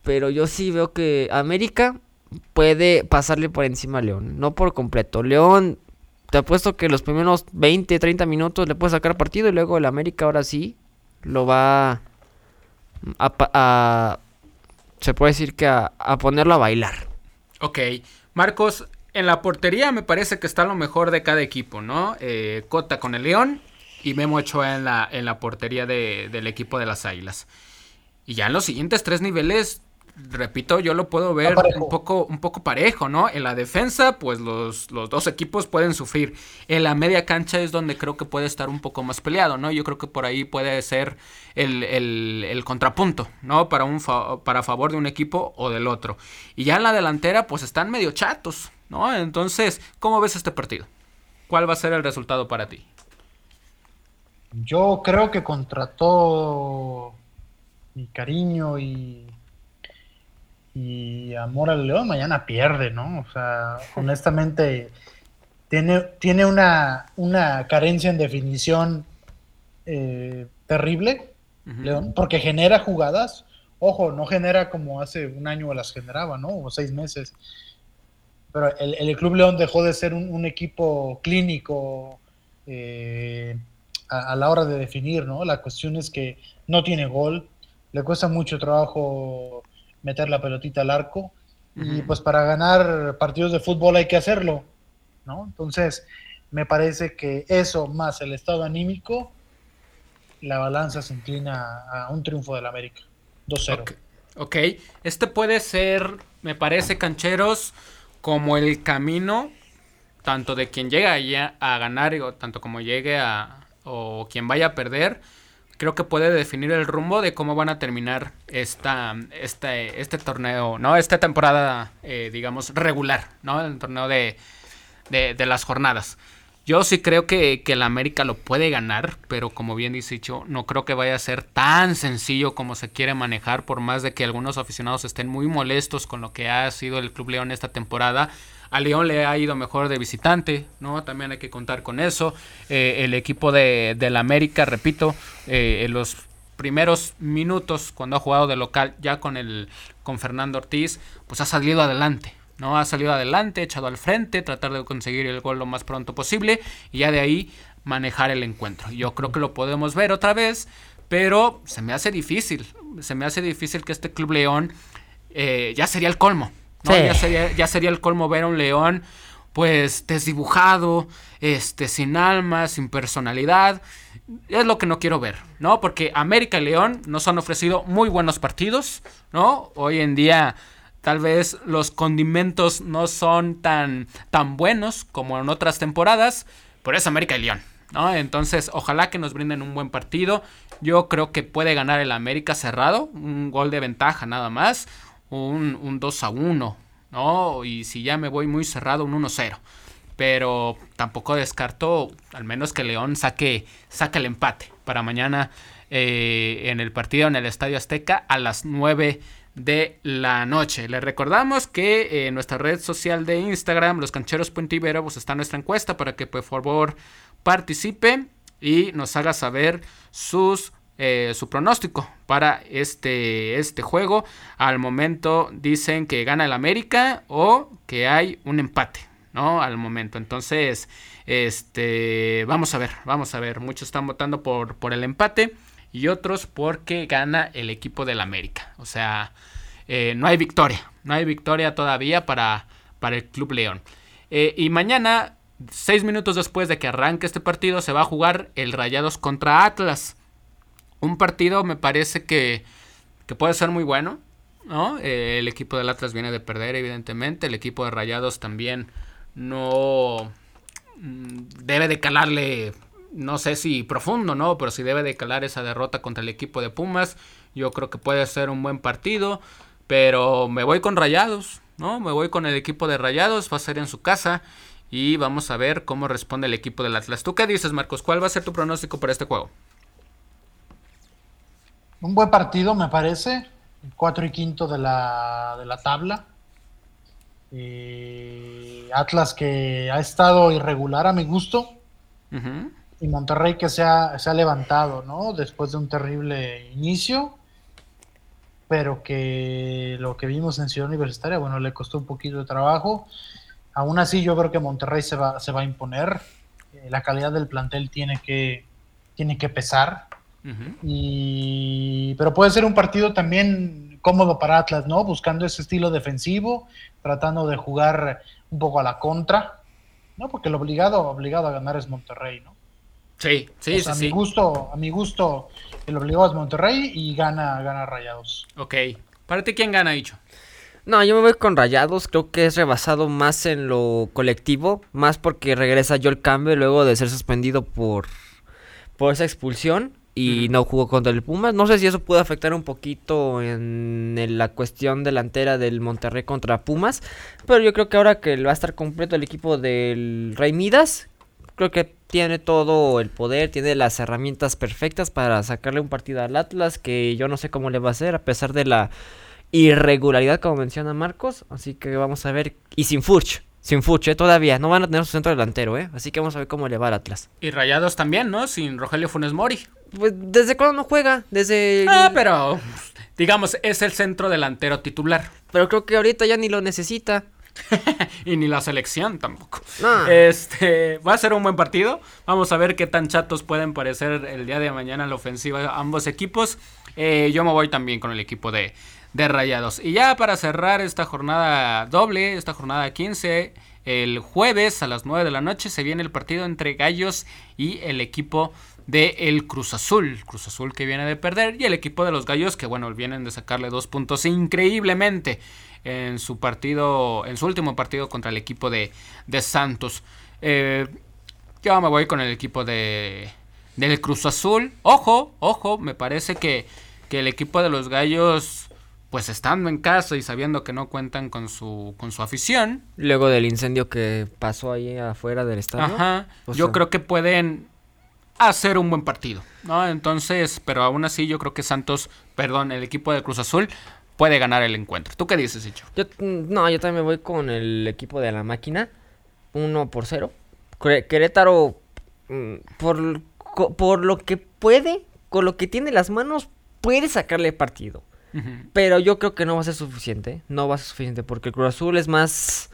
Pero yo sí veo que América puede pasarle por encima a León. No por completo. León, te apuesto que los primeros 20, 30 minutos le puede sacar partido. Y luego el América ahora sí lo va a, se puede decir que a, a ponerlo a bailar. Ok. Marcos, en la portería me parece que está lo mejor de cada equipo, ¿no? Eh, Cota con el León y Memo Ochoa en la, en la portería del equipo de las Águilas. Y ya en los siguientes tres niveles, repito, yo lo puedo ver un poco, un poco parejo, ¿no? En la defensa, pues los, los, dos equipos pueden sufrir. En la media cancha es donde creo que puede estar un poco más peleado, ¿no? Yo creo que por ahí puede ser el, el contrapunto, ¿no? Para, un para favor de un equipo o del otro. Y ya en la delantera, pues están medio chatos, ¿no? Entonces, ¿cómo ves este partido? ¿Cuál va a ser el resultado para ti? Yo creo que contra todo mi cariño y, y amor al León, mañana pierde, ¿no? O sea, honestamente, tiene, tiene una, una carencia en definición eh, terrible, León, porque genera jugadas. Ojo, no genera como hace un año las generaba, ¿no? O seis meses. Pero el, Club León dejó de ser un, equipo clínico eh, a, la hora de definir, ¿no? La cuestión es que no tiene gol, le cuesta mucho trabajo meter la pelotita al arco. Y pues para ganar partidos de fútbol hay que hacerlo, ¿no? Entonces, me parece que eso más el estado anímico, la balanza se inclina a un triunfo del América. 2-0. ok, este puede ser, me parece, cancheros, como el camino, tanto de quien llega a ganar, o tanto como llegue a, o quien vaya a perder, creo que puede definir el rumbo de cómo van a terminar esta, este, este torneo, ¿no? Esta temporada, eh, digamos, regular, ¿no? El torneo de, de, las jornadas. Yo sí creo que, que el América lo puede ganar, pero como bien dice dicho, no creo que vaya a ser tan sencillo como se quiere manejar, por más de que algunos aficionados estén muy molestos con lo que ha sido el Club León esta temporada. A León le ha ido mejor de visitante, ¿no? También hay que contar con eso. Eh, el equipo de, del América, repito, eh, en los primeros minutos cuando ha jugado de local ya con el con Fernando Ortiz, pues ha salido adelante, ¿no? Ha salido adelante, echado al frente, tratar de conseguir el gol lo más pronto posible y ya de ahí manejar el encuentro. Yo creo que lo podemos ver otra vez, pero se me hace difícil, se me hace difícil que este Club León eh, ya sería el colmo, ya, sería, ya sería el colmo ver a un león pues desdibujado, este, sin alma, sin personalidad. Es lo que no quiero ver, ¿no? Porque América y León nos han ofrecido muy buenos partidos, ¿no? Hoy en día tal vez los condimentos no son tan, tan buenos como en otras temporadas, pero es América y León, ¿no? Entonces, ojalá que nos brinden un buen partido. Yo creo que puede ganar el América cerrado, un gol de ventaja nada más un, un 2 a 1, ¿no? Y si ya me voy muy cerrado, un 1 0. Pero tampoco descarto, al menos que León saque, saque el empate para mañana eh, en el partido en el Estadio Azteca a las 9 de la noche. Les recordamos que en eh, nuestra red social de Instagram, los cancheros pues está nuestra encuesta para que por favor participe y nos haga saber sus eh, su pronóstico para este, este juego. Al momento dicen que gana el América o que hay un empate, ¿no? Al momento. Entonces, este, vamos a ver, vamos a ver. Muchos están votando por, por el empate y otros porque gana el equipo del América. O sea, eh, no hay victoria, no hay victoria todavía para, para el Club León. Eh, y mañana, seis minutos después de que arranque este partido, se va a jugar el Rayados contra Atlas. Un partido me parece que, puede ser muy bueno. ¿no? Eh, el equipo del Atlas viene de perder, evidentemente. El equipo de Rayados también no mm, debe de calarle, no sé si profundo, ¿no? Pero si debe de calar esa derrota contra el equipo de Pumas. Yo creo que puede ser un buen partido. Pero me voy con Rayados, ¿no? Me voy con el equipo de Rayados. Va a ser en su casa. Y vamos a ver cómo responde el equipo del Atlas. ¿Tú qué dices, Marcos? ¿Cuál va a ser tu pronóstico para este juego? un buen partido, me parece. Cuatro y quinto de la, de la tabla. Eh, Atlas que ha estado irregular a mi gusto. Y Monterrey que se ha, se ha levantado, ¿no? Después de un terrible inicio. Pero que lo que vimos en Ciudad Universitaria, bueno, le costó un poquito de trabajo. Aún así, yo creo que Monterrey se va, se va a imponer. Eh, la calidad del plantel tiene que, tiene que pesar y, pero puede ser un partido también cómodo para Atlas, ¿no? Buscando ese estilo defensivo, tratando de jugar un poco a la contra, ¿no? Porque el obligado, obligado a ganar es Monterrey, ¿no? Sí, sí, sí. A mi gusto, a mi gusto, el obligado es Monterrey y gana, gana Rayados. Ok. ¿Para ti quién gana, dicho? No, yo me voy con Rayados, creo que es rebasado más en lo colectivo, más porque regresa yo el cambio luego de ser suspendido por, por esa expulsión y no jugó contra el Pumas. No sé si eso puede afectar un poquito en, la cuestión delantera del Monterrey contra Pumas, pero yo creo que ahora que va a estar completo el equipo del Rey Midas, creo que tiene todo el poder, tiene las herramientas perfectas para sacarle un partido al Atlas que yo no sé cómo le va a hacer a pesar de la irregularidad, como menciona Marcos. Así que vamos a ver. Y sin Furch. Sin Furch, ¿eh? todavía. No van a tener su centro delantero, ¿eh? Así que vamos a ver cómo le va al Atlas. Y Rayados también, ¿no? Sin Rogelio Funes Mori. Pues, ¿desde cuándo no juega? Desde... Ah, pero... Digamos, es el centro delantero titular. Pero creo que ahorita ya ni lo necesita. y ni la selección tampoco. Este va a ser un buen partido. Vamos a ver qué tan chatos pueden parecer el día de mañana la ofensiva ambos equipos. Eh, yo me voy también con el equipo de, de Rayados. Y ya para cerrar esta jornada doble, esta jornada 15, el jueves a las 9 de la noche se viene el partido entre Gallos y el equipo de el Cruz Azul. Cruz Azul que viene de perder y el equipo de los Gallos que bueno, vienen de sacarle dos puntos increíblemente en su partido, en su último partido contra el equipo de, de Santos. Eh, yo me voy con el equipo de del Cruz Azul. Ojo, ojo, me parece que, que el equipo de los Gallos pues estando en casa y sabiendo que no cuentan con su con su afición, luego del incendio que pasó ahí afuera del estadio, Ajá, yo creo que pueden hacer un buen partido, ¿no? Entonces, pero aún así yo creo que Santos, perdón, el equipo de Cruz Azul puede ganar el encuentro. ¿Tú qué dices, Hicho? Yo, mm, no, yo también me voy con el equipo de la máquina. 1 por 0. Querétaro, mm, por, por lo que puede, con lo que tiene las manos, puede sacarle partido. Pero yo creo que no va a ser suficiente. No va a ser suficiente porque el Cruz Azul es más,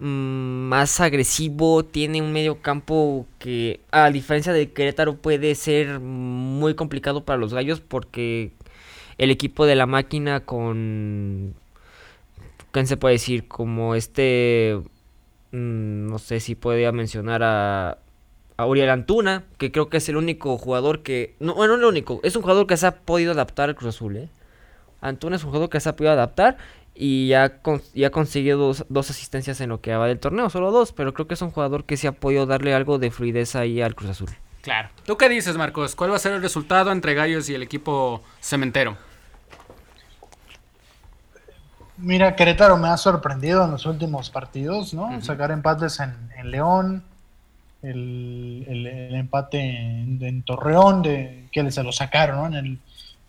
mm, más agresivo. Tiene un medio campo que, a diferencia de Querétaro, puede ser muy complicado para los gallos porque el equipo de la máquina con... ¿Qué se puede decir? Como este... Mm, no sé si podría mencionar a, a Uriel Antuna, que creo que es el único jugador que... No, bueno, no el único, es un jugador que se ha podido adaptar al Cruz Azul, ¿eh? Antuna es un jugador que se ha podido adaptar y ya, ha conseguido dos, dos, asistencias en lo que va del torneo, solo dos, pero creo que es un jugador que se ha podido darle algo de fluidez ahí al Cruz Azul. Claro. ¿Tú qué dices, Marcos? ¿Cuál va a ser el resultado entre Gallos y el equipo cementero? Mira, Querétaro me ha sorprendido en los últimos partidos, ¿no? Sacar empates en, León, el, empate en, Torreón, de, que se lo sacaron, ¿no? En el,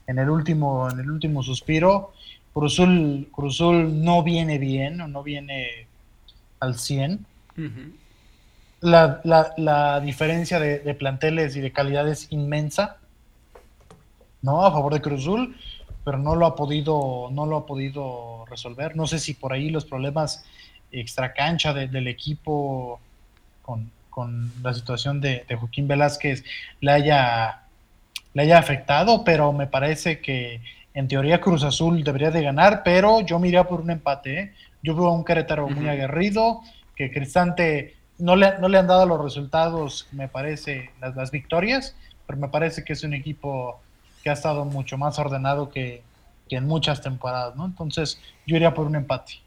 en el último, en el último suspiro. Cruzul, Cruzul no viene bien, o no viene al 100 la, la, la, diferencia de, planteles y de calidad es inmensa, ¿no? A favor de Cruzul, pero no lo ha podido, no lo ha podido resolver. No sé si por ahí los problemas extracancha de, del equipo con, con, la situación de, de Joaquín Velázquez le haya, le haya afectado, pero me parece que en teoría Cruz Azul debería de ganar, pero yo me por un empate. ¿eh? Yo veo a un Querétaro muy aguerrido, que Cristante no le, no le han dado los resultados, me parece, las, las victorias, pero me parece que es un equipo que ha estado mucho más ordenado que, en muchas temporadas, ¿no? Entonces, yo iría por un empate.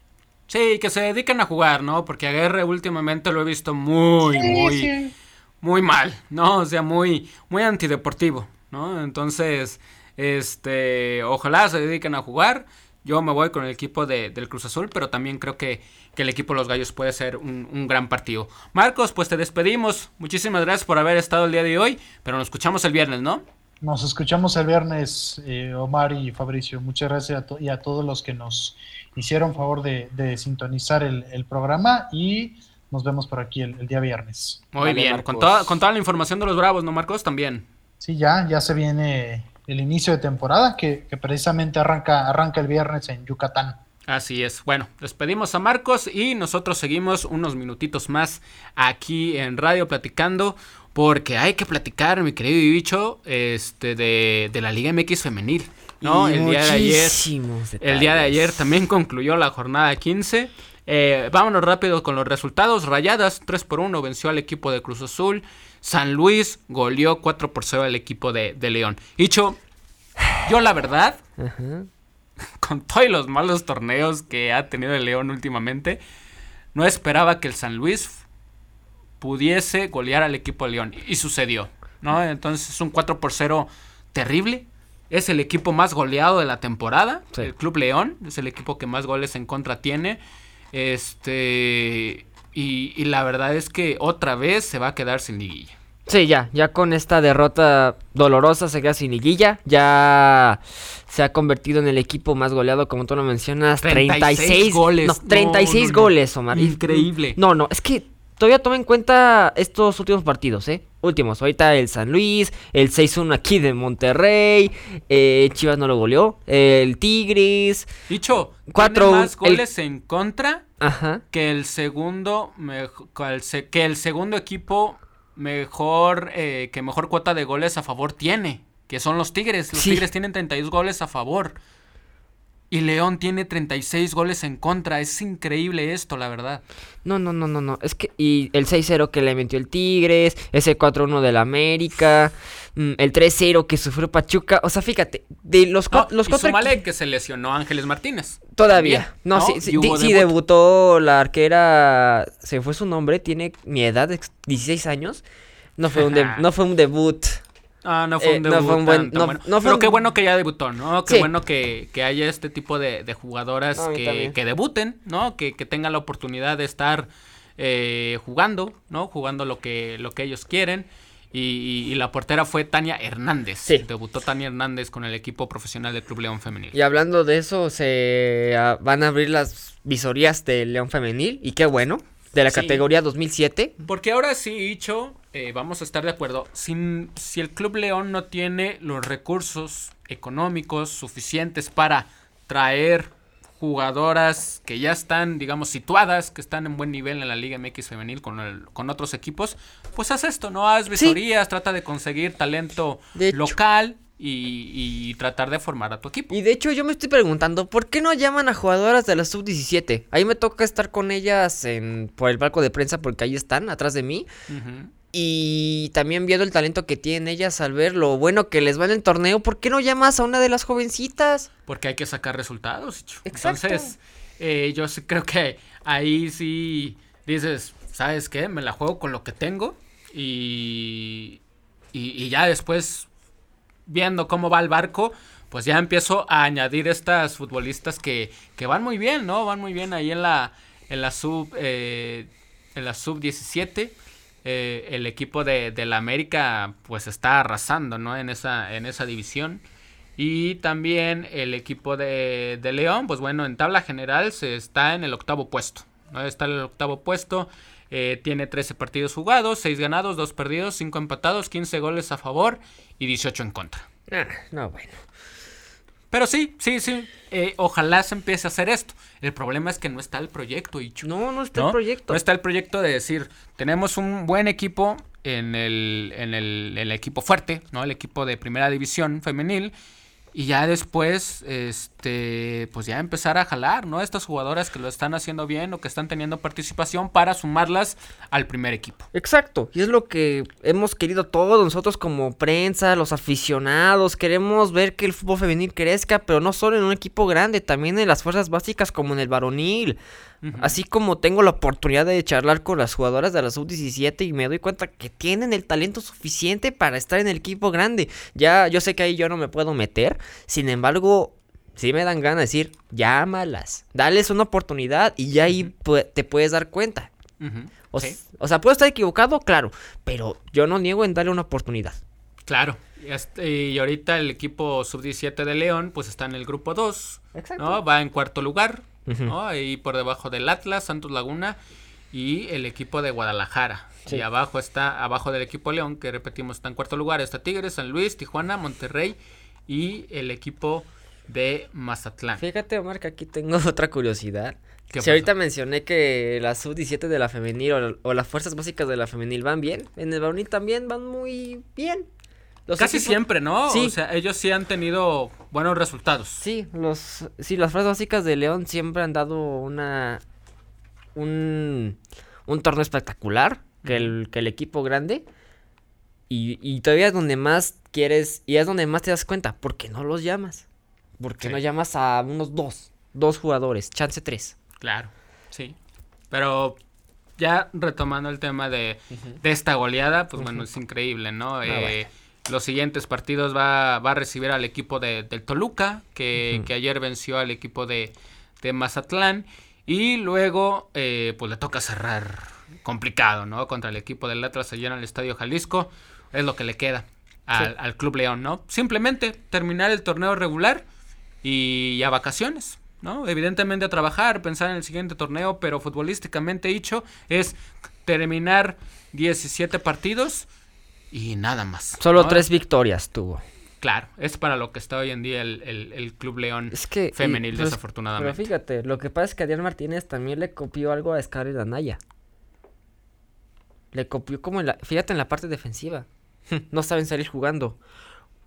Sí, que se dediquen a jugar, ¿no? Porque a Guerre últimamente lo he visto muy, muy, muy mal, ¿no? O sea, muy, muy antideportivo, ¿no? Entonces, este, ojalá se dediquen a jugar. Yo me voy con el equipo de, del Cruz Azul, pero también creo que, el equipo de los Gallos puede ser un, gran partido. Marcos, pues te despedimos. Muchísimas gracias por haber estado el día de hoy, pero nos escuchamos el viernes, ¿no? Nos escuchamos el viernes, eh, Omar y Fabricio. Muchas gracias a y a todos los que nos hicieron favor de, sintonizar el, programa y nos vemos por aquí el, día viernes. Muy bien, con toda, con toda la información de los Bravos, ¿no, Marcos? También. Sí, ya, ya se viene el inicio de temporada, que, precisamente arranca, arranca el viernes en Yucatán. Así es. Bueno, despedimos a Marcos y nosotros seguimos unos minutitos más aquí en radio platicando. Porque hay que platicar, mi querido bicho, este, de, de la Liga MX femenil. ¿no? el día de ayer. El día de ayer también concluyó la jornada 15. Eh, vámonos rápido con los resultados. Rayadas 3 por 1 venció al equipo de Cruz Azul. San Luis goleó 4 por 0 al equipo de, León. Dicho, yo la verdad, con todos los malos torneos que ha tenido el León últimamente, no esperaba que el San Luis pudiese golear al equipo de León. Y sucedió, ¿no? Entonces es un 4 por 0 terrible. Es el equipo más goleado de la temporada. El Club León es el equipo que más goles en contra tiene. Este. Y, la verdad es que otra vez se va a quedar sin liguilla. Sí, ya, ya con esta derrota dolorosa se queda sin liguilla, ya se ha convertido en el equipo más goleado, como tú lo mencionas, 36, goles. No, 36 goles, Omar. Increíble. No, no, es que todavía toma en cuenta estos últimos partidos, ¿eh? Últimos, ahorita el San Luis, el 6-1 aquí de Monterrey, eh, Chivas no lo goleó, el Tigres. Dicho, cuatro más goles en contra que el segundo que el segundo equipo mejor eh, que mejor cuota de goles a favor tiene, que son los Tigres. Los Tigres tienen 32 goles a favor. Y León tiene 36 goles en contra. Es increíble esto, la verdad. No, no, no, no, no. Es que. Y el 6-0 que le metió el Tigres. Ese 4-1 del América. Mm, el 3-0 que sufrió Pachuca. O sea, fíjate. De los, no, los y que se lesionó Ángeles Martínez. Todavía. no, sí, sí, sí debutó la arquera. Se fue su nombre. Tiene mi edad, 16 años. No fue un, no fue un debut. Ah, no fue un debut. No buen, Pero qué bueno que ya debutó, ¿no? Qué bueno que, haya este tipo de, jugadoras que, debuten, ¿no? Que, tengan la oportunidad de estar eh, jugando, ¿no? Jugando lo que, lo que ellos quieren. Y, la portera fue Tania Hernández. Sí. Debutó Tania Hernández con el equipo profesional del Club León Femenil. Y hablando de eso, se ah, van a abrir las visorías del León Femenil. Y qué bueno. De la categoría 2007. Porque ahora sí, Icho, eh, vamos a estar de acuerdo. si el Club León no tiene los recursos económicos suficientes para traer jugadoras que ya están, digamos, situadas, que están en buen nivel en la Liga MX femenil con, con otros equipos, pues haz esto, ¿no? Haz visorías, trata de conseguir talento local y, tratar de formar a tu equipo. Y de hecho yo me estoy preguntando, ¿por qué no llaman a jugadoras de la sub-17? Ahí me toca estar con ellas en, por el barco de prensa porque ahí están, atrás de mí. Y también viendo el talento que tienen ellas al ver lo bueno que les va en el torneo, ¿por qué no llamas a una de las jovencitas? Porque hay que sacar resultados. Entonces, eh, yo creo que ahí sí dices, ¿sabes qué? Me la juego con lo que tengo y, y, ya después, viendo cómo va el barco, pues ya empiezo a añadir estas futbolistas que, que van muy bien, ¿no? Van muy bien ahí en la, en la sub, eh, en la sub 17 eh, el equipo de, la América pues está arrasando, ¿no? En esa, en esa división. Y también el equipo de, León, pues bueno, en tabla general se está en el octavo puesto. ¿no? Está en el octavo puesto. Eh, tiene 13 partidos jugados, 6 ganados, 2 perdidos, 5 empatados, 15 goles a favor y 18 en contra. Ah, no, bueno. Pero sí, sí, sí. Eh, ojalá se empiece a hacer esto. El problema es que no está el proyecto, Ichu. No, no está el proyecto. No está el proyecto de decir, tenemos un buen equipo en el, en el, el equipo fuerte, ¿no? El equipo de primera división femenil y ya después, este, pues ya empezar a jalar, ¿no? Estas jugadoras que lo están haciendo bien o que están teniendo participación para sumarlas al primer equipo. Exacto, y es lo que hemos querido todos nosotros como prensa, los aficionados, queremos ver que el fútbol femenil crezca, pero no solo en un equipo grande, también en las fuerzas básicas como en el varonil. Así como tengo la oportunidad de charlar con las jugadoras de la sub-17 y me doy cuenta que tienen el talento suficiente para estar en el equipo grande. Ya, yo sé que ahí yo no me puedo meter. Sin embargo, sí me dan ganas de decir, llámalas, dales una oportunidad y ya ahí te puedes dar cuenta. o, sea, puedo estar equivocado, claro, pero yo no niego en darle una oportunidad. Claro. Y, ahorita el equipo sub-17 de León, pues está en el grupo 2. ¿no? Va en cuarto lugar Ahí por debajo del Atlas, Santos Laguna y el equipo de Guadalajara. Y abajo está, abajo del equipo León, que repetimos, está en cuarto lugar, está Tigres, San Luis, Tijuana, Monterrey y el equipo de Mazatlán. Fíjate, Omar, que aquí tengo otra curiosidad. Si ahorita mencioné que la sub-17 de la femenil o, las fuerzas básicas de la femenil van bien, en el varonil también van muy bien. Casi siempre, ¿no? Sí. O sea, ellos sí han tenido buenos resultados. Sí, los, sí, las fuerzas básicas de León siempre han dado una un, un torneo espectacular que el, que el equipo grande. Y, y, todavía es donde más quieres, y es donde más te das cuenta, ¿por qué no los llamas? ¿Por qué no llamas a unos dos, dos jugadores, chance tres? Claro, sí. Pero ya retomando el tema de, de esta goleada, pues bueno, es increíble, ¿no? Ah, eh, los siguientes partidos va, va a recibir al equipo de, del Toluca, que, que, ayer venció al equipo de, de Mazatlán. Y luego, eh, pues le toca cerrar complicado, ¿no? Contra el equipo del Atlas allá en el Estadio Jalisco. Es lo que le queda al, Club León, ¿no? Simplemente terminar el torneo regular y a vacaciones, ¿no? Evidentemente a trabajar, pensar en el siguiente torneo, pero futbolísticamente dicho es terminar 17 partidos y nada más. Solo tres victorias tuvo. Claro, es para lo que está hoy en día el, Club León es que, femenil, desafortunadamente. Pero fíjate, lo que pasa es que Adrián Martínez también le copió algo a Scarlett Anaya. Le copió como en la... Fíjate en la parte defensiva. no saben salir jugando.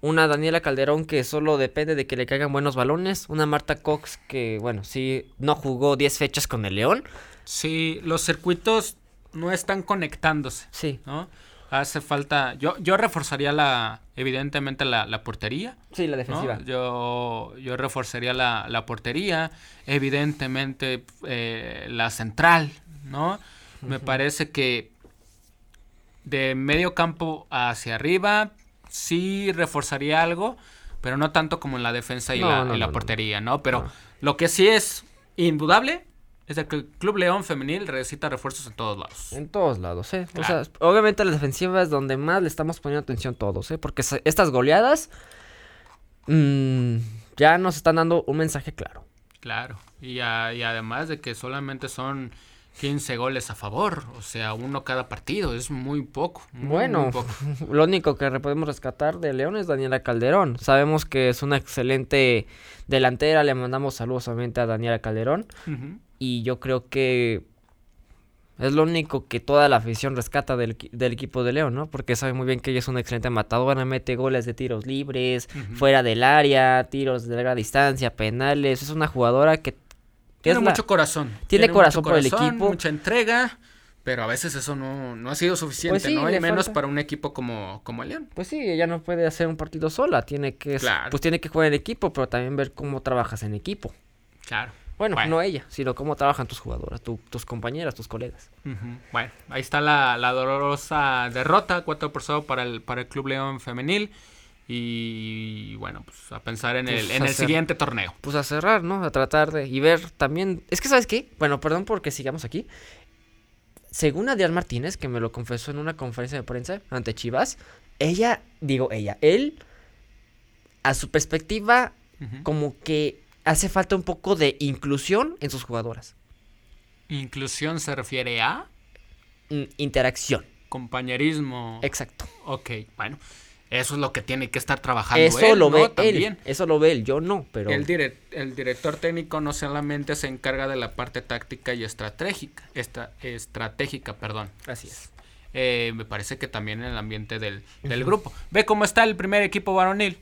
Una Daniela Calderón que solo depende de que le caigan buenos balones. Una Marta Cox que, bueno, sí, no jugó 10 fechas con el León. Sí, los circuitos no están conectándose. Sí. ¿no? Hace falta. Yo, yo reforzaría la. Evidentemente la, la portería. Sí, la defensiva. Yo, yo reforzaría la, la portería. Evidentemente eh, la central, ¿no? Me parece que de medio campo hacia arriba sí reforzaría algo, pero no tanto como en la defensa y la, la portería, ¿no? Pero lo que sí es indudable es que el Club León Femenil necesita refuerzos en todos lados. En todos lados, ¿eh? O sea, obviamente la defensiva es donde más le estamos poniendo atención todos, ¿eh? Porque estas goleadas mmm, ya nos están dando un mensaje claro. Claro, y, y además de que solamente son 15 goles a favor, o sea, uno cada partido, es muy poco. bueno, lo único que podemos rescatar de León es Daniela Calderón. Sabemos que es una excelente delantera, le mandamos saludos obviamente a Daniela Calderón. Y yo creo que es lo único que toda la afición rescata del, equipo de León, ¿no? Porque sabe muy bien que ella es una excelente matadora, mete goles de tiros libres, fuera del área, tiros de larga distancia, penales. Es una jugadora que tiene mucho corazón. Tiene, corazón, por el equipo. Mucha entrega. Pero a veces eso no, no ha sido suficiente, pues ¿no? Y menos para un equipo como, como el León. Pues sí, ella no puede hacer un partido sola. Tiene que, pues tiene que jugar en equipo, pero también ver cómo trabajas en equipo. Claro. Bueno, no ella, sino cómo trabajan tus jugadoras, tus compañeras, tus colegas. Bueno, ahí está la, la dolorosa derrota, 4 por 0 para el, para el Club León Femenil. Y bueno, pues a pensar en, el, pues en el siguiente torneo. Pues a cerrar, ¿no? A tratar de. Y ver también. Es que, ¿sabes qué? Bueno, perdón porque sigamos aquí. Según Adrián Martínez, que me lo confesó en una conferencia de prensa ante Chivas, ella, digo ella, él, a su perspectiva, como que hace falta un poco de inclusión en sus jugadoras. ¿Inclusión se refiere a? Mm, interacción. Compañerismo. Exacto. Ok, bueno. Eso es lo que tiene que estar trabajando eso lo ve él. Eso lo ve él, yo no, pero... El, el director técnico no solamente se encarga de la parte táctica y estratégica, esta, estratégica, perdón. Así es. Eh, me parece que también en el ambiente del, del grupo. Ve cómo está el primer equipo varonil.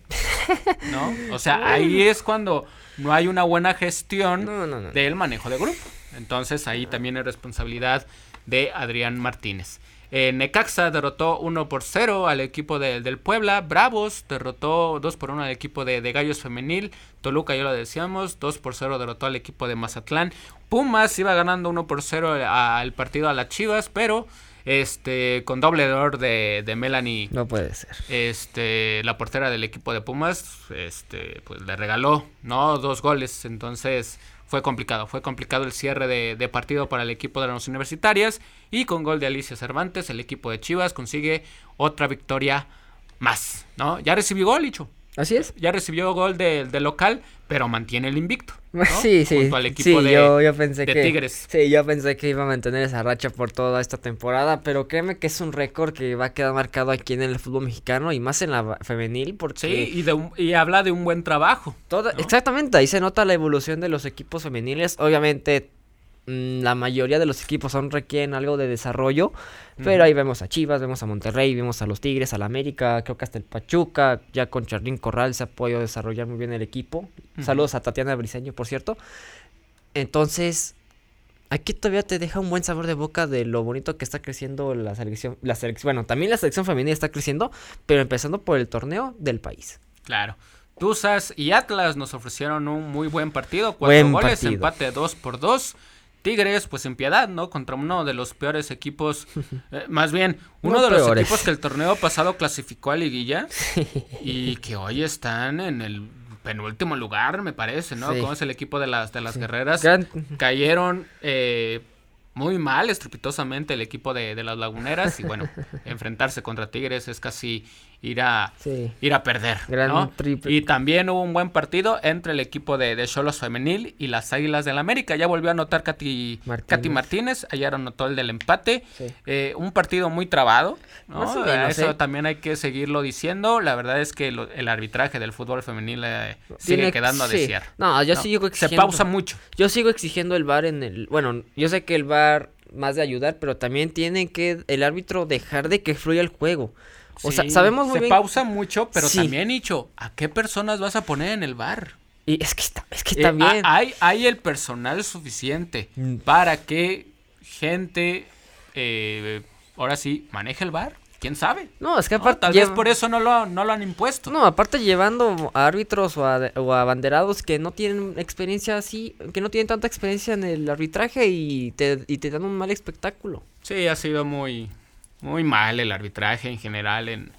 ¿No? O sea, ahí es cuando no hay una buena gestión del manejo de grupo. Entonces ahí también es responsabilidad de Adrián Martínez. Eh, Necaxa derrotó 1 por 0 al equipo del Puebla. Bravos derrotó 2 por 1 al equipo de, Gallos Femenil. Toluca, ya lo decíamos, 2 por 0 derrotó al equipo de Mazatlán. Pumas iba ganando 1 por 0 al partido a las Chivas, pero este con doble error de, de, Melanie. No puede ser. Este, la portera del equipo de Pumas, este, pues le regaló, ¿no? Dos goles. Entonces, fue complicado. Fue complicado el cierre de, partido para el equipo de las universitarias. Y con gol de Alicia Cervantes, el equipo de Chivas consigue otra victoria más. ¿no? Ya recibió gol, Licho. Así es. Ya recibió gol de, local, pero mantiene el invicto. Sí, sí. Junto al equipo de, yo, pensé que, Tigres. Sí, yo pensé que iba a mantener esa racha por toda esta temporada, pero créeme que es un récord que va a quedar marcado aquí en el fútbol mexicano y más en la femenil porque... Sí, y, de y habla de un buen trabajo. Exactamente, ahí se nota la evolución de los equipos femeniles. Obviamente la mayoría de los equipos aún requieren algo de desarrollo, pero ahí vemos a Chivas, vemos a Monterrey, vemos a los Tigres, a la América, creo que hasta el Pachuca, ya con Charlín Corral se ha podido desarrollar muy bien el equipo. Saludos a Tatiana Briseño, por cierto. Entonces, aquí todavía te deja un buen sabor de boca de lo bonito que está creciendo la selección, la selección, bueno, también la selección femenina está creciendo, pero empezando por el torneo del país. Claro. Tuzas y Atlas nos ofrecieron un muy buen partido, cuatro goles, empate 2 por 2. Tigres, pues en piedad, ¿no? Contra uno de los peores equipos, eh, más bien, uno de los equipos que el torneo pasado clasificó a liguilla y que hoy están en el penúltimo lugar, me parece, ¿no? Como es el equipo de las, de las guerreras. Cayeron eh, muy mal, estrepitosamente, el equipo de, de las laguneras. Y bueno, enfrentarse contra Tigres es casi ir a, ir a perder. Y también hubo un buen partido entre el equipo de Cholos Femenil y las Águilas del América. Ya volvió a anotar Katy Martínez, Martínez ayer anotó el del empate. Eh, un partido muy trabado. Eso ¿eh? también hay que seguirlo diciendo. La verdad es que el arbitraje del fútbol femenil eh, sigue quedando a desear. No, yo sigo exigiendo. Se pausa mucho. Yo sigo exigiendo el VAR en el. Bueno, yo sé que el VAR más de ayudar, pero también tiene que el árbitro dejar de que fluya el juego. O sea, sabemos muy se pausa mucho, pero también, dicho, ¿a qué personas vas a poner en el bar? Y es que está, es que eh, bien. hay, hay el personal suficiente mm. para que gente, eh, ahora sí, maneje el bar. ¿Quién sabe? No, es que aparte... tal vez por eso no lo, no lo han impuesto. No, aparte llevando a árbitros o a, o banderados que no tienen experiencia así, que no tienen tanta experiencia en el arbitraje y te, y te dan un mal espectáculo. Sí, ha sido muy, muy mal el arbitraje en general en,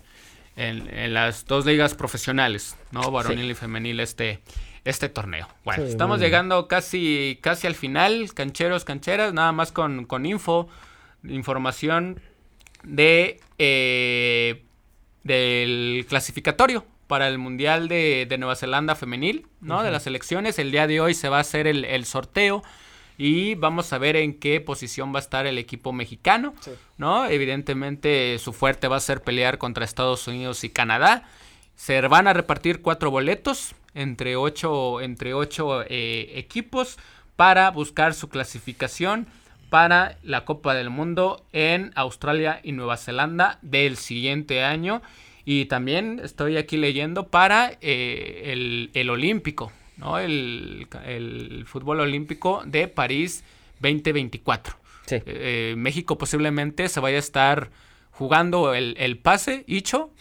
en, las dos ligas profesionales, ¿no? Varonil y femenil este, este torneo. Bueno, estamos llegando casi, casi al final, cancheros, cancheras, nada más con, con info, información de eh, del clasificatorio para el Mundial de, de Nueva Zelanda femenil, ¿no? De las elecciones. El día de hoy se va a hacer el, el sorteo y vamos a ver en qué posición va a estar el equipo mexicano, ¿no? Evidentemente su fuerte va a ser pelear contra Estados Unidos y Canadá. Se van a repartir cuatro boletos entre ocho, entre ocho eh, equipos para buscar su clasificación para la Copa del Mundo en Australia y Nueva Zelanda del siguiente año. Y también estoy aquí leyendo para eh, el, el Olímpico, ¿no? El, fútbol olímpico de París 2024. Eh, México posiblemente se vaya a estar jugando el, pase, Hicho,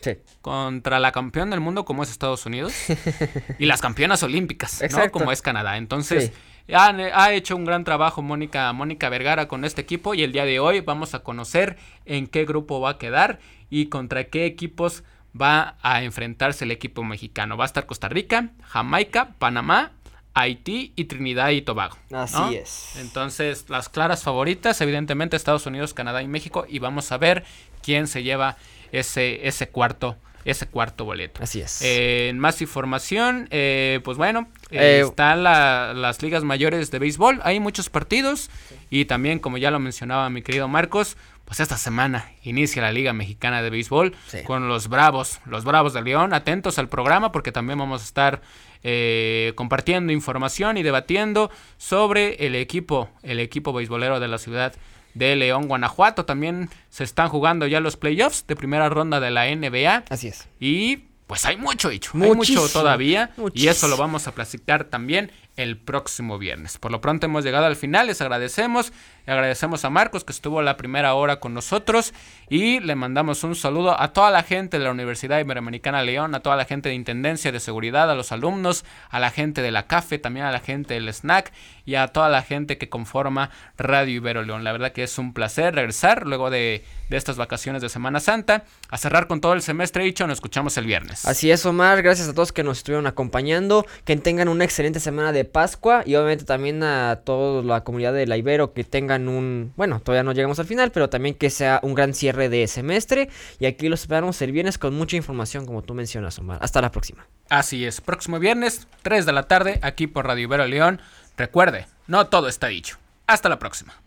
contra la campeona del mundo como es Estados Unidos y las campeonas olímpicas, ¿no? Como es Canadá. Entonces, ha, hecho un gran trabajo Mónica, Mónica Vergara con este equipo y el día de hoy vamos a conocer en qué grupo va a quedar y contra qué equipos va a enfrentarse el equipo mexicano. Va a estar Costa Rica, Jamaica, Panamá, Haití y Trinidad y Tobago. Así es. Entonces, las claras favoritas, evidentemente Estados Unidos, Canadá y México. Y vamos a ver quién se lleva ese, ese cuarto ese cuarto boleto. Así es. Eh, en más información, eh, pues bueno, eh, están las ligas mayores de béisbol. Hay muchos partidos y también, como ya lo mencionaba mi querido Marcos, pues esta semana inicia la Liga Mexicana de Béisbol con los Bravos, los Bravos de León. Atentos al programa porque también vamos a estar eh, compartiendo información y debatiendo sobre el equipo, el equipo beisbolero de la ciudad de León, Guanajuato. También se están jugando ya los playoffs de primera ronda de la NBA. Así es. Y pues hay mucho hecho, hay mucho todavía. Y eso lo vamos a platicar también el próximo viernes. Por lo pronto hemos llegado al final, les agradecemos, agradecemos a Marcos que estuvo la primera hora con nosotros y le mandamos un saludo a toda la gente de la Universidad Iberoamericana León, a toda la gente de Intendencia de Seguridad, a los alumnos, a la gente de la CAFE, también a la gente del SNAC y a toda la gente que conforma Radio Ibero León. La verdad que es un placer regresar luego de, de estas vacaciones de Semana Santa, a cerrar con todo el semestre dicho, nos escuchamos el viernes. Así es, Omar, gracias a todos que nos estuvieron acompañando, que tengan una excelente semana Pascua y obviamente también a toda la comunidad de la Ibero que tengan un, bueno, todavía no llegamos al final, pero también que sea un gran cierre de semestre y aquí los esperamos el viernes con mucha información como tú mencionas, Omar. Hasta la próxima. Así es, próximo viernes, 3 de la tarde, aquí por Radio Ibero León. Recuerde, no todo está dicho. Hasta la próxima.